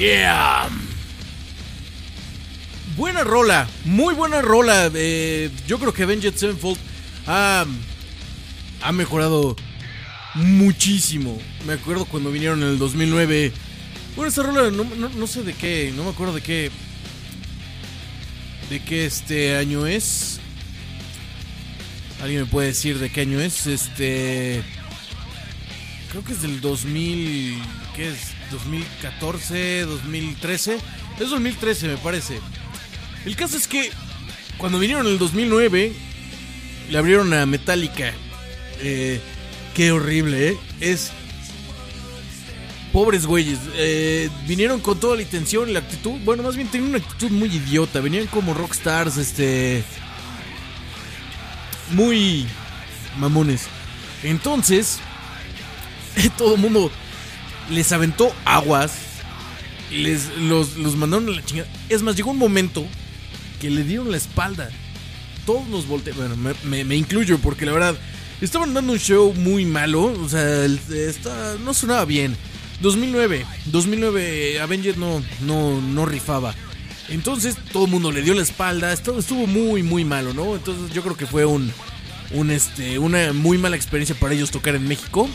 Yeah. Buena rola, muy buena rola. eh, yo creo que Avenged Sevenfold ha, ha mejorado muchísimo. Me acuerdo cuando vinieron en el 2009. Bueno, esa rola no, no- no sé de qué, no me acuerdo de qué. De qué este año es. ¿Alguien me puede decir de qué año es? Este. Creo que es del 2000. ¿Qué es? 2014, 2013. Es 2013, me parece. El caso es que cuando vinieron en el 2009, le abrieron a Metallica. Eh, qué horrible, ¿eh? Es. Pobres güeyes. eh, vinieron con toda la intención y la actitud. Bueno, más bien tenían una actitud muy idiota. Venían como rockstars, este. Muy mamones. Entonces, todo el mundo les aventó aguas. Les, los, los mandaron a la chingada. Es más, llegó un momento que le dieron la espalda. Todos nos voltearon. Bueno, me, me- incluyo porque la verdad estaban dando un show muy malo. O sea, no sonaba bien. 2009, 2009 Avenged no, no, no rifaba. Entonces todo el mundo le dio la espalda. Estuvo muy, muy malo, ¿no? Entonces yo creo que fue un, un, este, una muy mala experiencia para ellos tocar en México.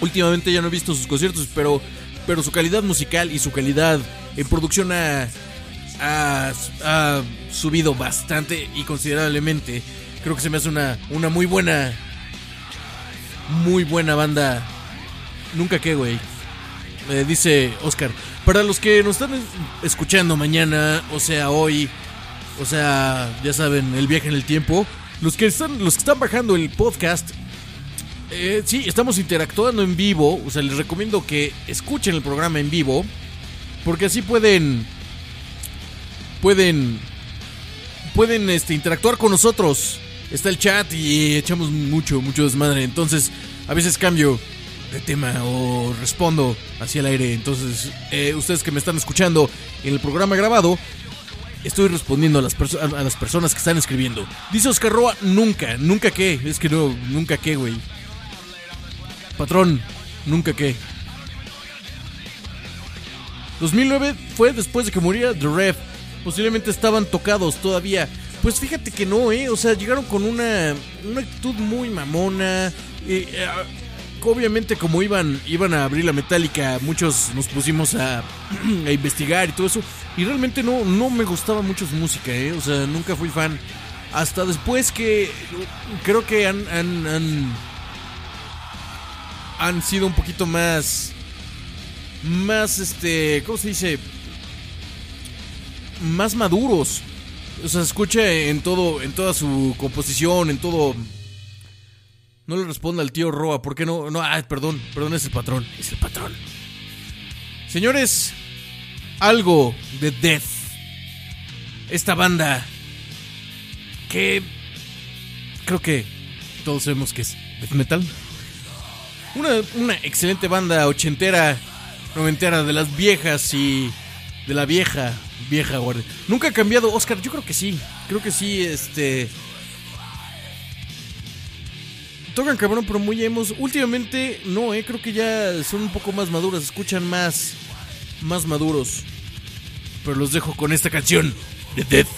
Últimamente ya no he visto sus conciertos, pero, pero su calidad musical y su calidad en producción ha, ha, subido bastante y considerablemente. Creo que se me hace una, una muy buena, muy buena banda. Nunca que, güey. Eh, dice Oscar. Para los que nos están escuchando mañana, o sea, hoy, o sea, ya saben, el viaje en el tiempo. Los que están, los que están bajando el podcast, eh, sí, estamos interactuando en vivo. O sea, les recomiendo que escuchen el programa en vivo. Porque así pueden. Pueden. Pueden este, interactuar con nosotros. Está el chat y echamos mucho, mucho desmadre. Entonces, a veces cambio de tema o respondo hacia el aire. Entonces, eh, ustedes que me están escuchando en el programa grabado, estoy respondiendo a las, a las personas que están escribiendo. Dice Oscar Roa, nunca, nunca qué. Es que no, nunca qué, güey. Patrón, nunca qué. 2009 fue después de que muriera The Ref. Posiblemente estaban tocados todavía. Pues fíjate que no, ¿eh? O sea, llegaron con una, una actitud muy mamona. eh, obviamente como iban, iban a abrir la metálica, muchos nos pusimos a, a investigar y todo eso. Y realmente no, no me gustaba mucho su música, ¿eh? O sea, nunca fui fan. Hasta después que creo que han, han, han, han sido un poquito más... Más, este... ¿Cómo se dice? Más maduros. O sea, se escucha en todo, en toda su composición, en todo... No le responda al tío Roa, ¿por qué no? No, ah, perdón, perdón, es el patrón, es el patrón. Señores, algo de Death. Esta banda que creo que todos sabemos que es death metal. Una, una excelente banda ochentera, noventera, de las viejas y de la vieja, vieja guardia. Nunca ha cambiado, Oscar, yo creo que sí, creo que sí, este... Tocan cabrón, pero muy emos. Últimamente, no, eh, creo que ya son un poco más maduros, se escuchan más, más maduros. Pero los dejo con esta canción de Death.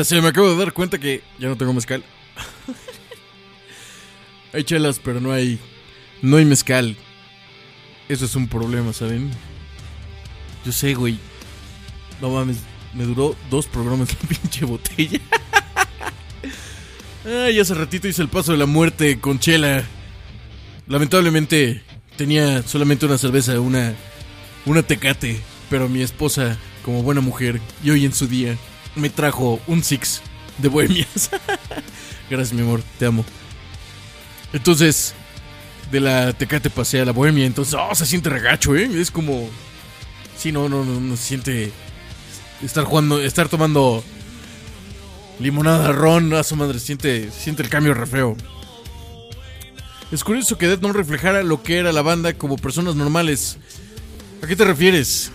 Maldita sea, me acabo de dar cuenta que ya no tengo mezcal. hay chelas, pero no hay. No hay mezcal. Eso es un problema, ¿saben? Yo sé, güey. No mames, me duró dos programas la pinche botella. Ay, hace ratito hice el paso de la muerte con chela. Lamentablemente tenía solamente una cerveza, una, una tecate. Pero mi esposa, como buena mujer, y hoy en su día, me trajo un six de bohemias. Gracias, mi amor, te amo. Entonces, de la tecate pasé a la bohemia. Entonces, oh, se siente regacho, ¿eh? Es como. Sí, no, no, no, no se siente. Estar jugando, estar tomando limonada, ron, a su madre, siente, siente el cambio re feo. Es curioso que Death no reflejara lo que era la banda como personas normales. ¿A qué te refieres?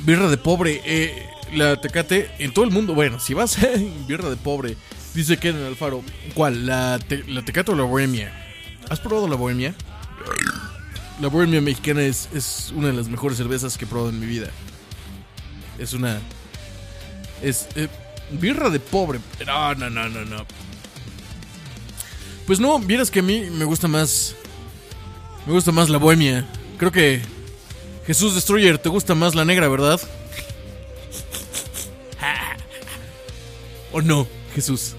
Birra de pobre, eh, la Tecate en todo el mundo. Bueno, si vas a birra de pobre, dice que en Alfaro. ¿Cuál? ¿La, te- ¿La Tecate o la Bohemia? ¿Has probado la Bohemia? La Bohemia mexicana es, es una de las mejores cervezas que he probado en mi vida. Es una. Es. eh, birra de pobre. No, no, no, no, no. Pues no, vieras que a mí me gusta más. Me gusta más la bohemia. Creo que. Jesús Destroyer, te gusta más la negra, ¿verdad? ¿O no, Jesús?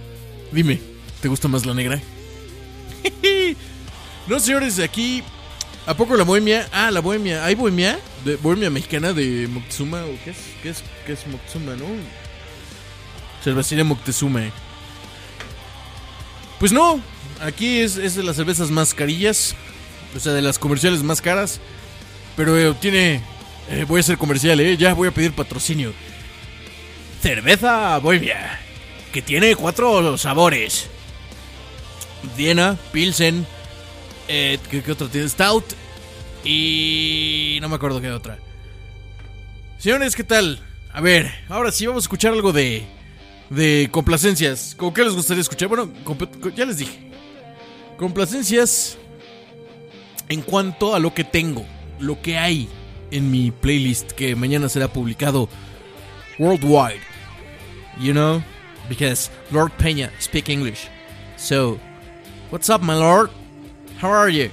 Dime, ¿te gusta más la negra? no, señores, aquí. ¿A poco la bohemia? Ah, la bohemia. ¿Hay bohemia? De, ¿Bohemia mexicana de Moctezuma? ¿O qué es? ¿Qué es, qué es Moctezuma, no? Cervecería Moctezuma. Pues no, aquí es, es de las cervezas más carillas. O sea, de las comerciales más caras. Pero eh, tiene. eh, voy a ser comercial, ¿eh? Ya voy a pedir patrocinio. Cerveza Bohemia. Que tiene cuatro sabores: Viena, Pilsen. Eh, ¿qué, qué otra tiene? Stout. Y. No me acuerdo qué otra. Señores, ¿qué tal? A ver, ahora sí vamos a escuchar algo de. De complacencias. ¿Con qué les gustaría escuchar? Bueno, ya les dije. Complacencias en cuanto a lo que tengo, lo que hay en mi playlist que mañana será publicado worldwide. You know, because Lord Peña speak English. So, what's up, my lord? How are you?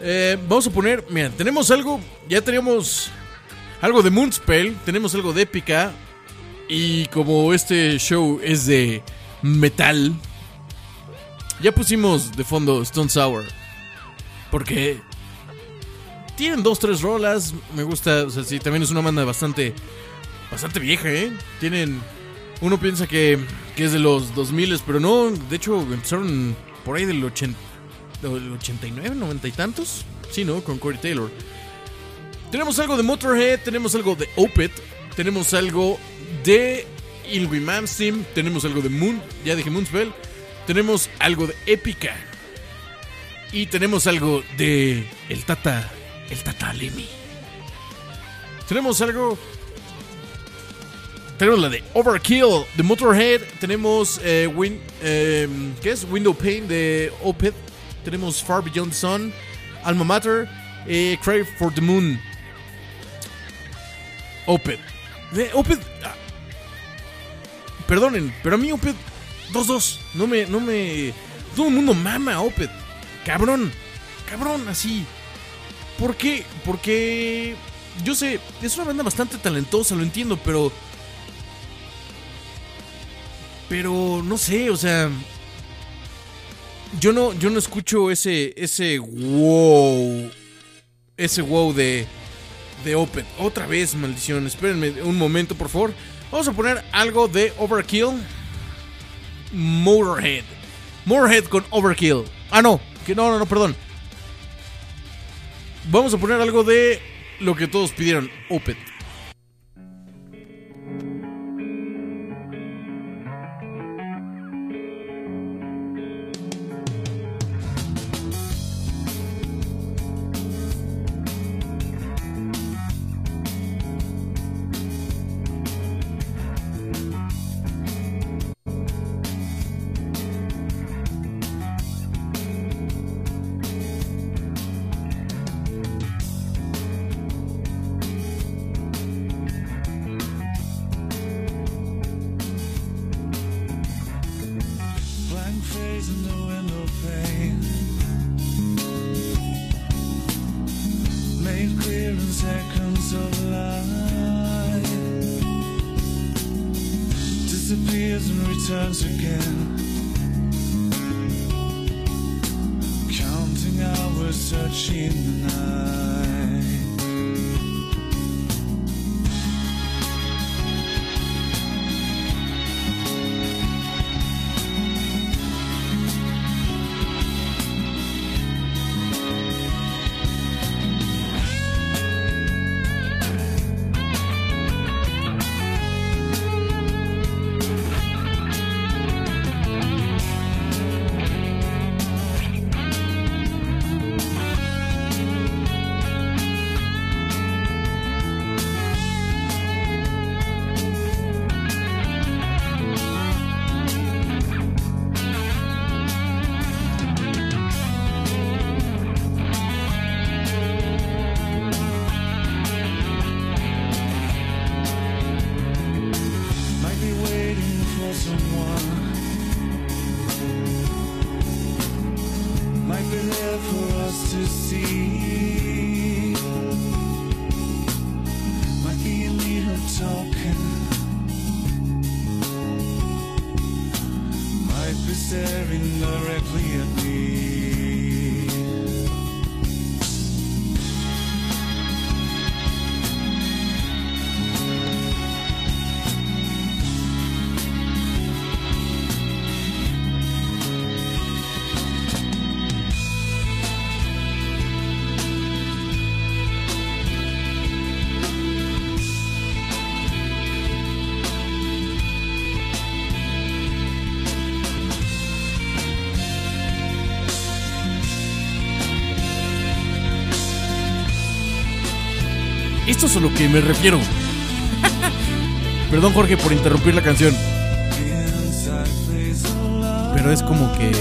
Eh, vamos a poner, mira, tenemos algo, ya teníamos algo de Moonspell, tenemos algo de épica y como este show es de metal, ya pusimos de fondo Stone Sour. Porque tienen dos, tres rolas. Me gusta. O sea, sí, también es una banda bastante. Bastante vieja, ¿eh? Tienen. Uno piensa que, que es de los 2000, pero no. De hecho, empezaron por ahí del 80, del 89, 90 y tantos. Sí, ¿no? Con Corey Taylor. Tenemos algo de Motorhead, tenemos algo de Opeth, tenemos algo de Ilwy Malmsteen, tenemos algo de Moon, ya dije Moonspell, tenemos algo de Épica y tenemos algo de el Tata, el Tata Lemmy. Tenemos algo tenemos la de Overkill de Motorhead, tenemos eh, Win, eh, ¿qué es? Window Pane de Opeth, tenemos Far Beyond the Sun, Alma Mater, eh, Crave for the Moon. Opeth. Opeth. ah, perdonen, pero a mí Opeth 2-2. No me, no me. Todo el mundo mama a Opeth. Cabrón. Cabrón, así. ¿Por qué? Porque. Yo sé, es una banda bastante talentosa, lo entiendo, pero. Pero no sé, o sea. Yo no, yo no escucho ese. ese wow. Ese wow de. de Opeth. Otra vez, maldición. Espérenme un momento, por favor. Vamos a poner algo de Overkill. Motorhead. Motorhead con Overkill. Ah, no. Que no, no, no, perdón. Vamos a poner algo de lo que todos pidieron. Opeth. in the night. ¿Esto es a lo que me refiero? Perdón Jorge por interrumpir la canción. Pero es como que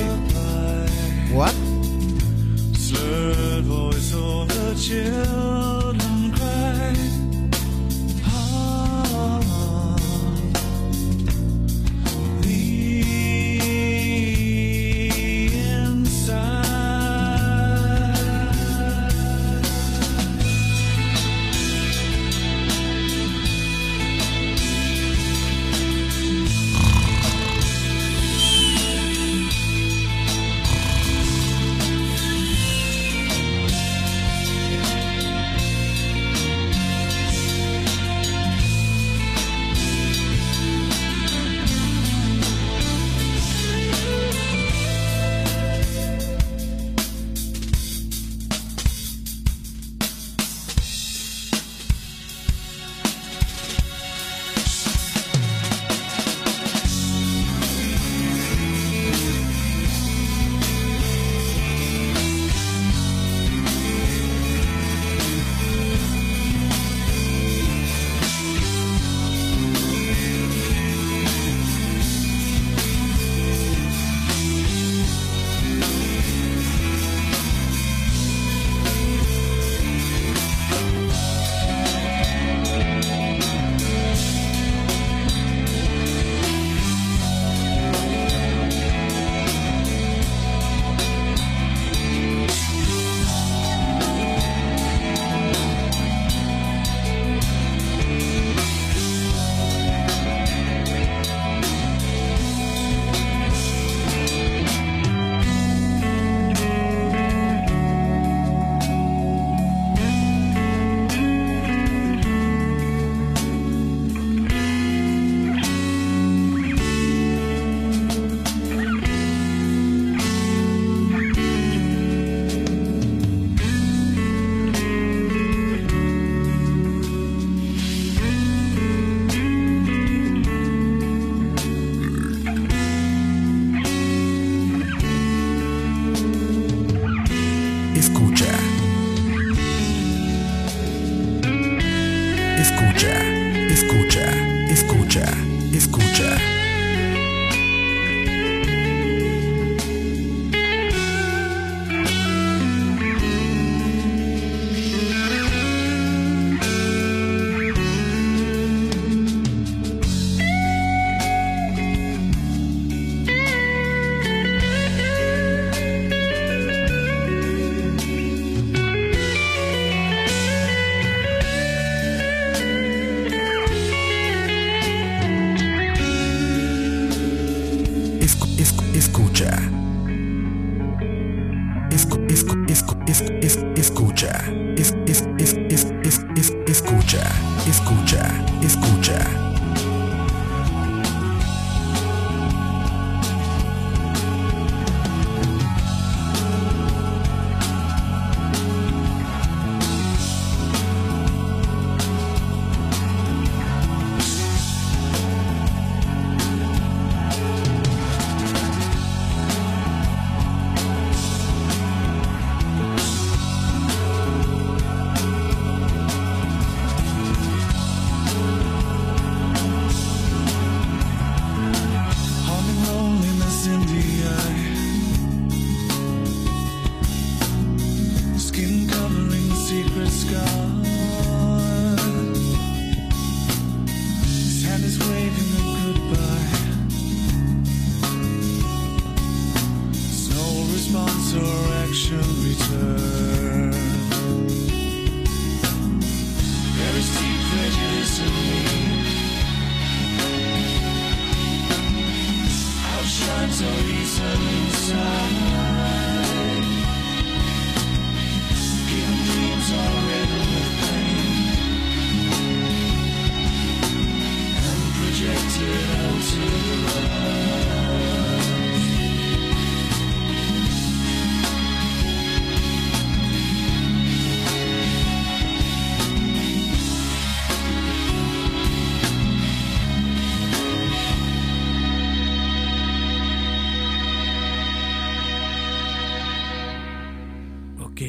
Ok.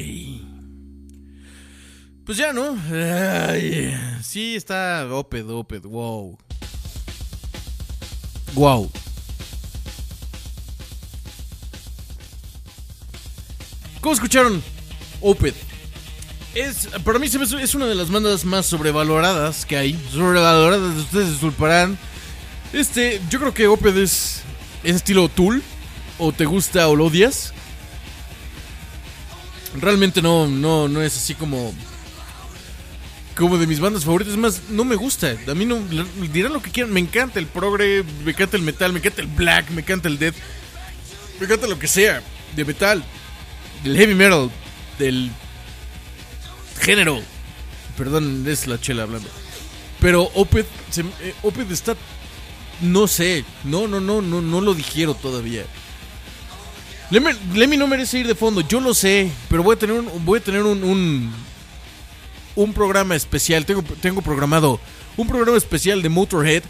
Pues ya, ¿no? Sí, está Oped, Oped, wow. Wow. ¿Cómo escucharon? Oped. Es, para mí es una de las bandas más sobrevaloradas que hay. Sobrevaloradas, ustedes disculparán. Este, yo creo que Oped es, es estilo Tool. O te gusta o lo odias. Realmente no, no, no es así como. Como de mis bandas favoritas. Es más, no me gusta. A mí no. Dirán lo que quieran. Me encanta el progre, me encanta el metal, me encanta el black, me encanta el death. Me encanta lo que sea. De metal, del heavy metal, del género. Perdón, es la chela hablando. Pero Opeth, se- eh, Opeth está. No sé. No, no, no, no, no lo digiero todavía. Lemmy, Lemmy no merece ir de fondo, yo lo sé, pero voy a tener un, voy a tener un, un, un programa especial. Tengo, tengo programado un programa especial de Motorhead.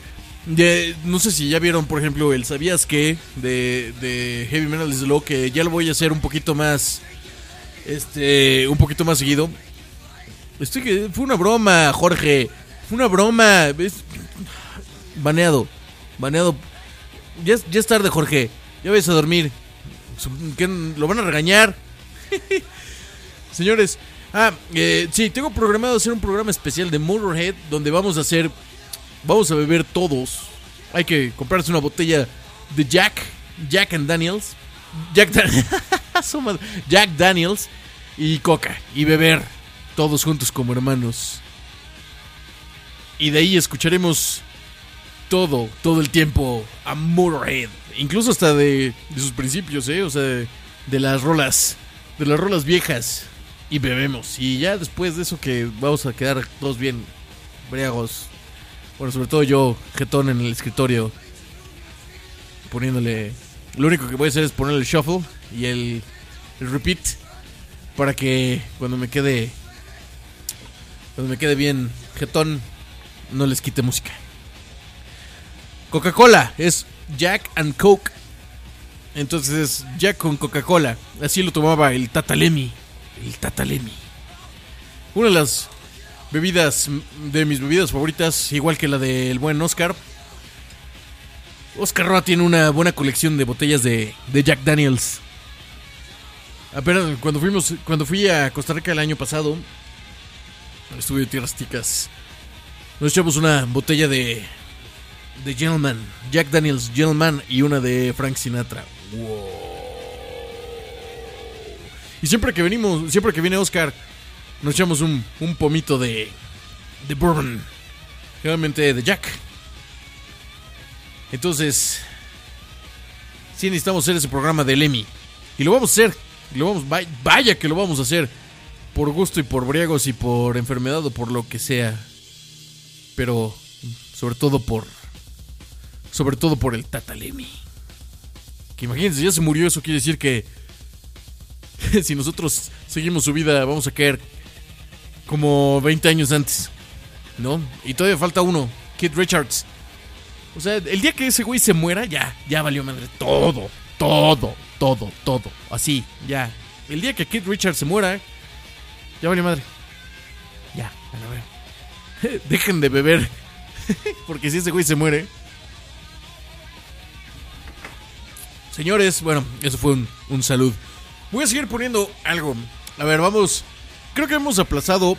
No sé si ya vieron, por ejemplo, el ¿Sabías qué? De, de Heavy Metal is Law, que ya lo voy a hacer un poquito más. Este. Un poquito más seguido. Estoy que. Fue una broma, Jorge. Fue una broma. Es- baneado. Baneado. Ya, ya es tarde, Jorge. Ya vayas a dormir. ¿Lo van a regañar? Señores, ah, eh, sí, tengo programado hacer un programa especial de Motorhead donde vamos a hacer, vamos a beber todos. Hay que comprarse una botella de Jack, Jack and Daniels, Jack. Jack Daniels y Coca y beber todos juntos como hermanos. Y de ahí escucharemos todo, todo el tiempo a Motorhead. Incluso hasta de, sus principios, ¿eh? O sea, de, de las rolas, de las rolas viejas. Y bebemos. Y ya después de eso que vamos a quedar todos bien briagos. Bueno, sobre todo yo, jetón en el escritorio. Poniéndole... Lo único que voy a hacer es ponerle el shuffle y el, el repeat. Para que cuando me quede... Cuando me quede bien jetón, no les quite música. Coca-Cola es Jack and Coke. Entonces es Jack con Coca-Cola. Así lo tomaba el Tatalemi. El Tatalemi. Una de las bebidas, de mis bebidas favoritas, igual que la del buen Oscar. Oscar Roa tiene una buena colección de botellas de, de Jack Daniels. Apenas cuando fuimos, cuando fui a Costa Rica el año pasado, estuve de tierras ticas. Nos echamos una botella de de Gentleman, Jack Daniels Gentleman y una de Frank Sinatra. Wow. Y siempre que venimos, siempre que viene Oscar, nos echamos un, un pomito de de bourbon, generalmente de Jack. Entonces, sí necesitamos hacer ese programa del Emmy y lo vamos a hacer. Lo vamos, vay- vaya que lo vamos a hacer. Por gusto y por briagos y por enfermedad o por lo que sea. Pero sobre todo por. Sobre todo por el Tatalemi. Que imagínense, ya se murió. Eso quiere decir que. si nosotros seguimos su vida, vamos a caer como 20 años antes. ¿No? Y todavía falta uno, Kid Richards. O sea, el día que ese güey se muera, ya, ya valió madre. Todo, todo, todo, todo. Así, ya. El día que Kid Richards se muera, ya valió madre. Ya, a ver. Dejen de beber. Porque si ese güey se muere. Señores, bueno, eso fue un, un salud. Voy a seguir poniendo algo. A ver, vamos. Creo que hemos aplazado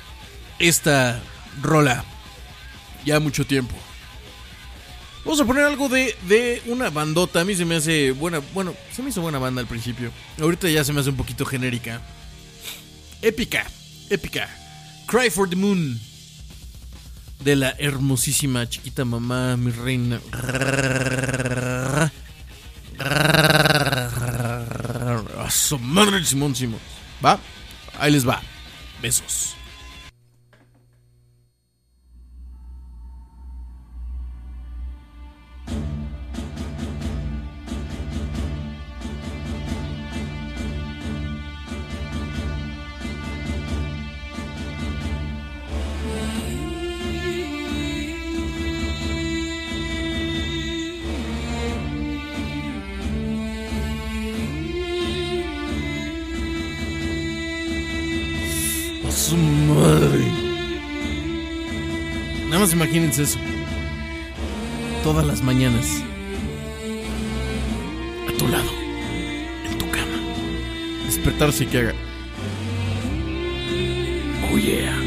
esta rola ya mucho tiempo. Vamos a poner algo de, de una bandota. A mí se me hace buena. Bueno, se me hizo buena banda al principio. Ahorita ya se me hace un poquito genérica. Épica. Épica. Cry for the Moon. De la hermosísima chiquita mamá, mi reina. A su madre, Simón Simón. ¿Va? Ahí les va. Besos. Imagínense eso. Todas las mañanas. A tu lado. En tu cama. Despertarse y que haga. Oh yeah.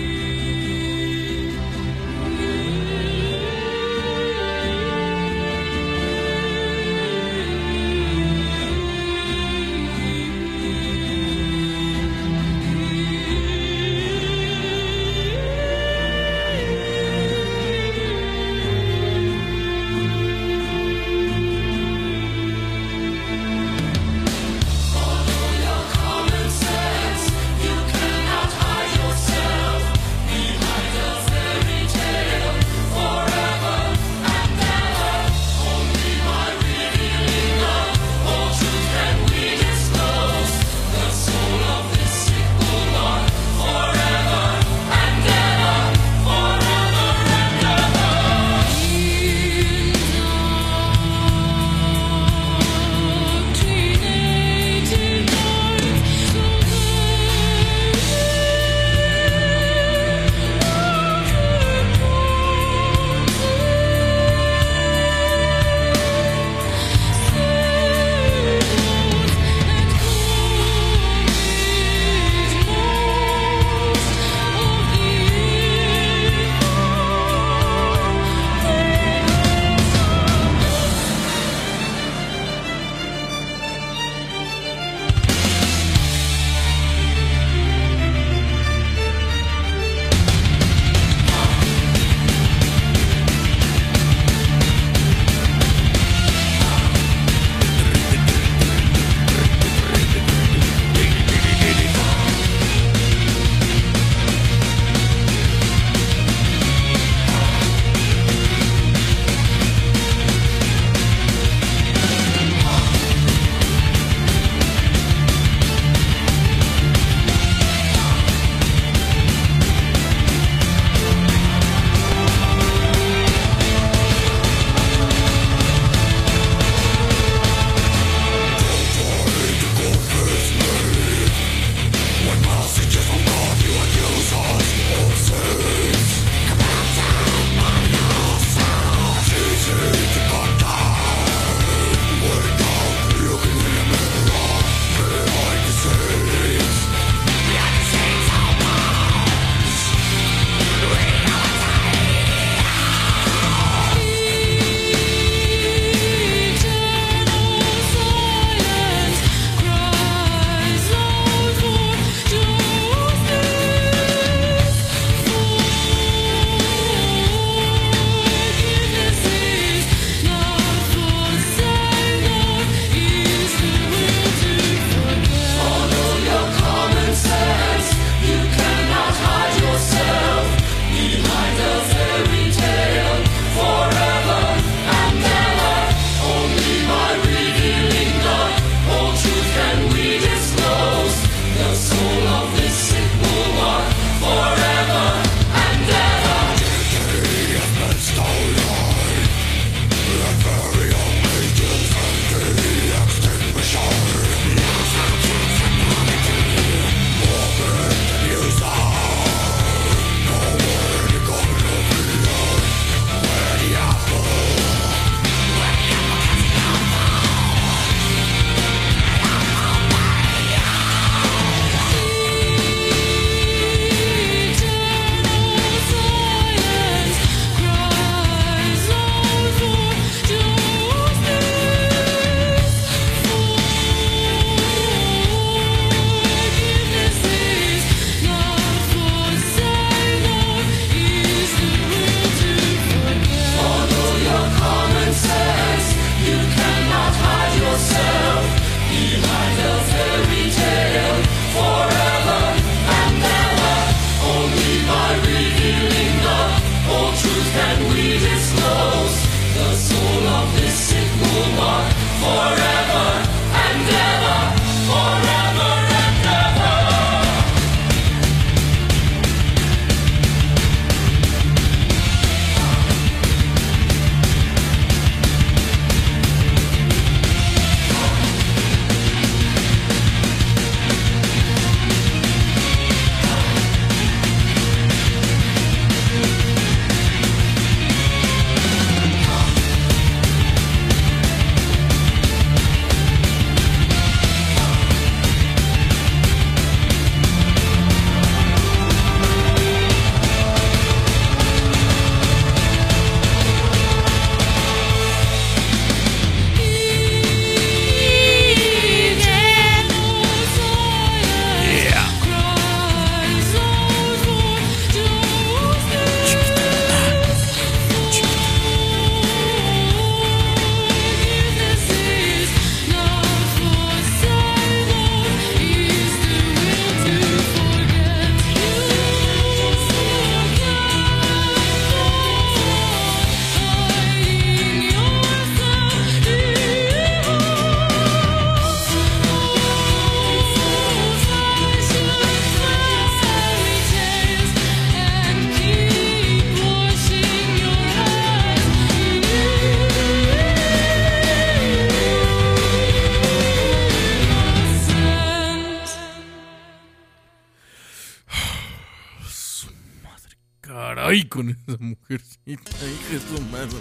Esa mujercita, hija su madre.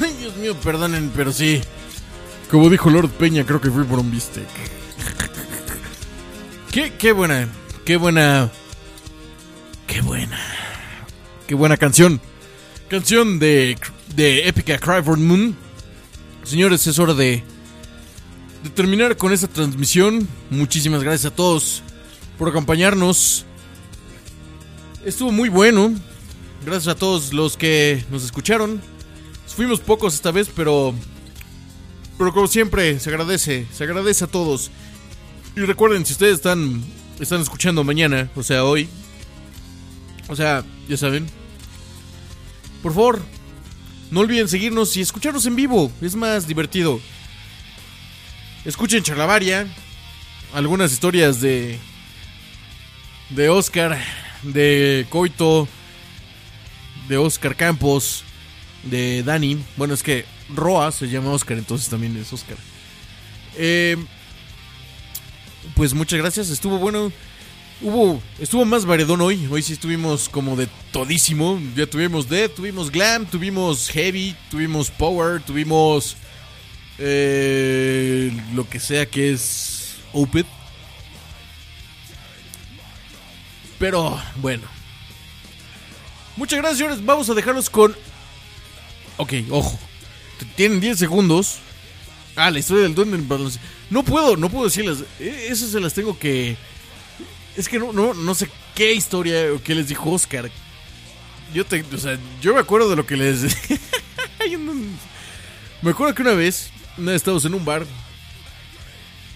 Ay, Dios mío, perdonen, pero sí. Como dijo Lord Peña, creo que fui por un bistec. Qué, qué buena, qué buena. Qué buena. Qué buena canción. Canción de, de Epica Cry for Moon. Señores, es hora de, de terminar con esta transmisión. Muchísimas gracias a todos por acompañarnos. Estuvo muy bueno. Gracias a todos los que nos escucharon. Fuimos pocos esta vez, pero. Pero como siempre, se agradece. Se agradece a todos. Y recuerden, si ustedes están. Están escuchando mañana, o sea, hoy. O sea, ya saben. Por favor, no olviden seguirnos y escucharnos en vivo. Es más divertido. Escuchen Charlavaria. Algunas historias de. De Oscar. De Coito. De Oscar Campos. De Dani. Bueno, es que Roa se llama Oscar, entonces también es Oscar. Eh, pues muchas gracias. Estuvo bueno. Hubo, estuvo más variedón hoy. Hoy sí estuvimos como de todísimo. Ya tuvimos Dead, tuvimos Glam, tuvimos Heavy, tuvimos Power, tuvimos eh, lo que sea que es Opeth. Pero bueno. Muchas gracias, señores. Vamos a dejarlos con. Ok, ojo. Tienen 10 segundos. Ah, la historia del duende. No puedo, no puedo decirlas. E- Esas se las tengo que. Es que no, no, no sé qué historia o qué les dijo Oscar. Yo te, o sea, yo me acuerdo de lo que les. Me acuerdo que una vez, una vez estábamos en un bar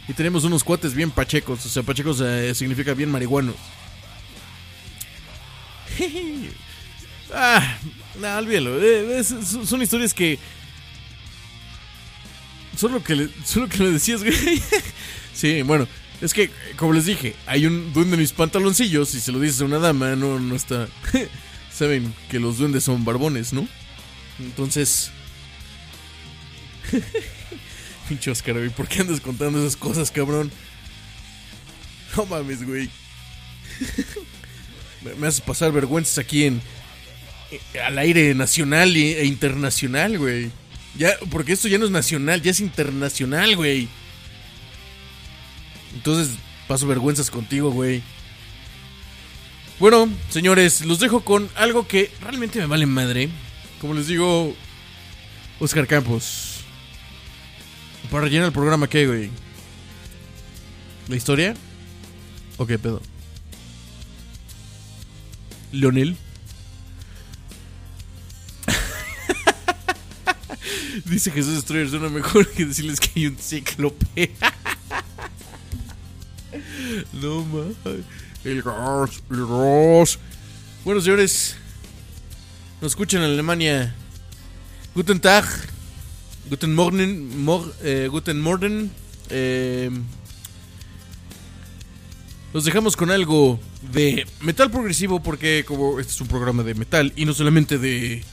y tenemos unos cuates bien pachecos. O sea, pachecos eh, significa bien marihuanos. ah, no, olvídalo. Eh, es- son son historias que. Solo que le, solo que le decías, güey. sí, bueno. Es que, como les dije, hay un duende en mis pantaloncillos y se lo dices a una dama, no, no está... Saben que los duendes son barbones, ¿no? Entonces... Pinche Oscar, ¿por qué andas contando esas cosas, cabrón? No mames, güey. me haces pasar vergüenzas aquí en... eh, Al aire nacional e internacional, güey. Ya, porque esto ya no es nacional, ya es internacional, güey. Entonces paso vergüenzas contigo, güey. Bueno, señores, los dejo con algo que realmente me vale madre. Como les digo, Oscar Campos. Para rellenar el programa, ¿qué, güey? ¿La historia? ¿O qué pedo? ¿Leonel? Dice Jesús Destroyer, suena mejor que decirles que hay un cíclope. No más. El gas, el gas. Bueno, señores, nos escuchan en Alemania. Guten Tag, Guten Morgen, mor, eh, Guten Morgen. Eh, los dejamos con algo de metal progresivo porque como este es un programa de metal y no solamente de...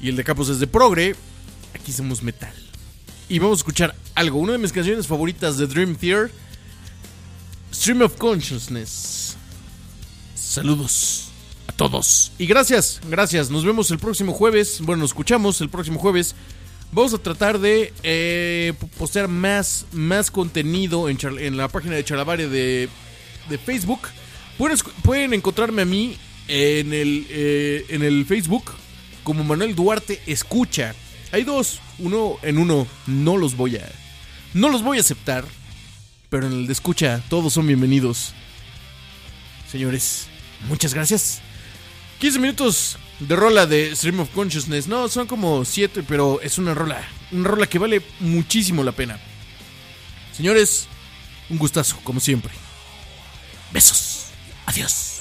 Y el de Capos es de progre, aquí somos metal. Y vamos a escuchar algo, una de mis canciones favoritas de Dream Theater, Stream of Consciousness. Saludos a todos. Y gracias, gracias. Nos vemos el próximo jueves. Bueno, nos escuchamos el próximo jueves. Vamos a tratar de eh, postear más, más contenido en, la página de Chalabaria de, Facebook. Pueden encontrarme a mí en el, eh, en el Facebook como Manuel Duarte Escucha. Hay dos, uno en uno no los voy a no los voy a aceptar, pero en el de escucha todos son bienvenidos. Señores, muchas gracias. 15 minutos de rola de Stream of Consciousness. No, son como 7, pero es una rola. Una rola que vale muchísimo la pena. Señores, un gustazo, como siempre. Besos. Adiós.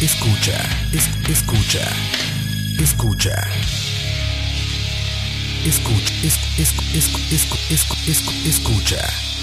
Escucha, es, escucha, escucha. Escucha, es, es, es, es, es, es, escucha.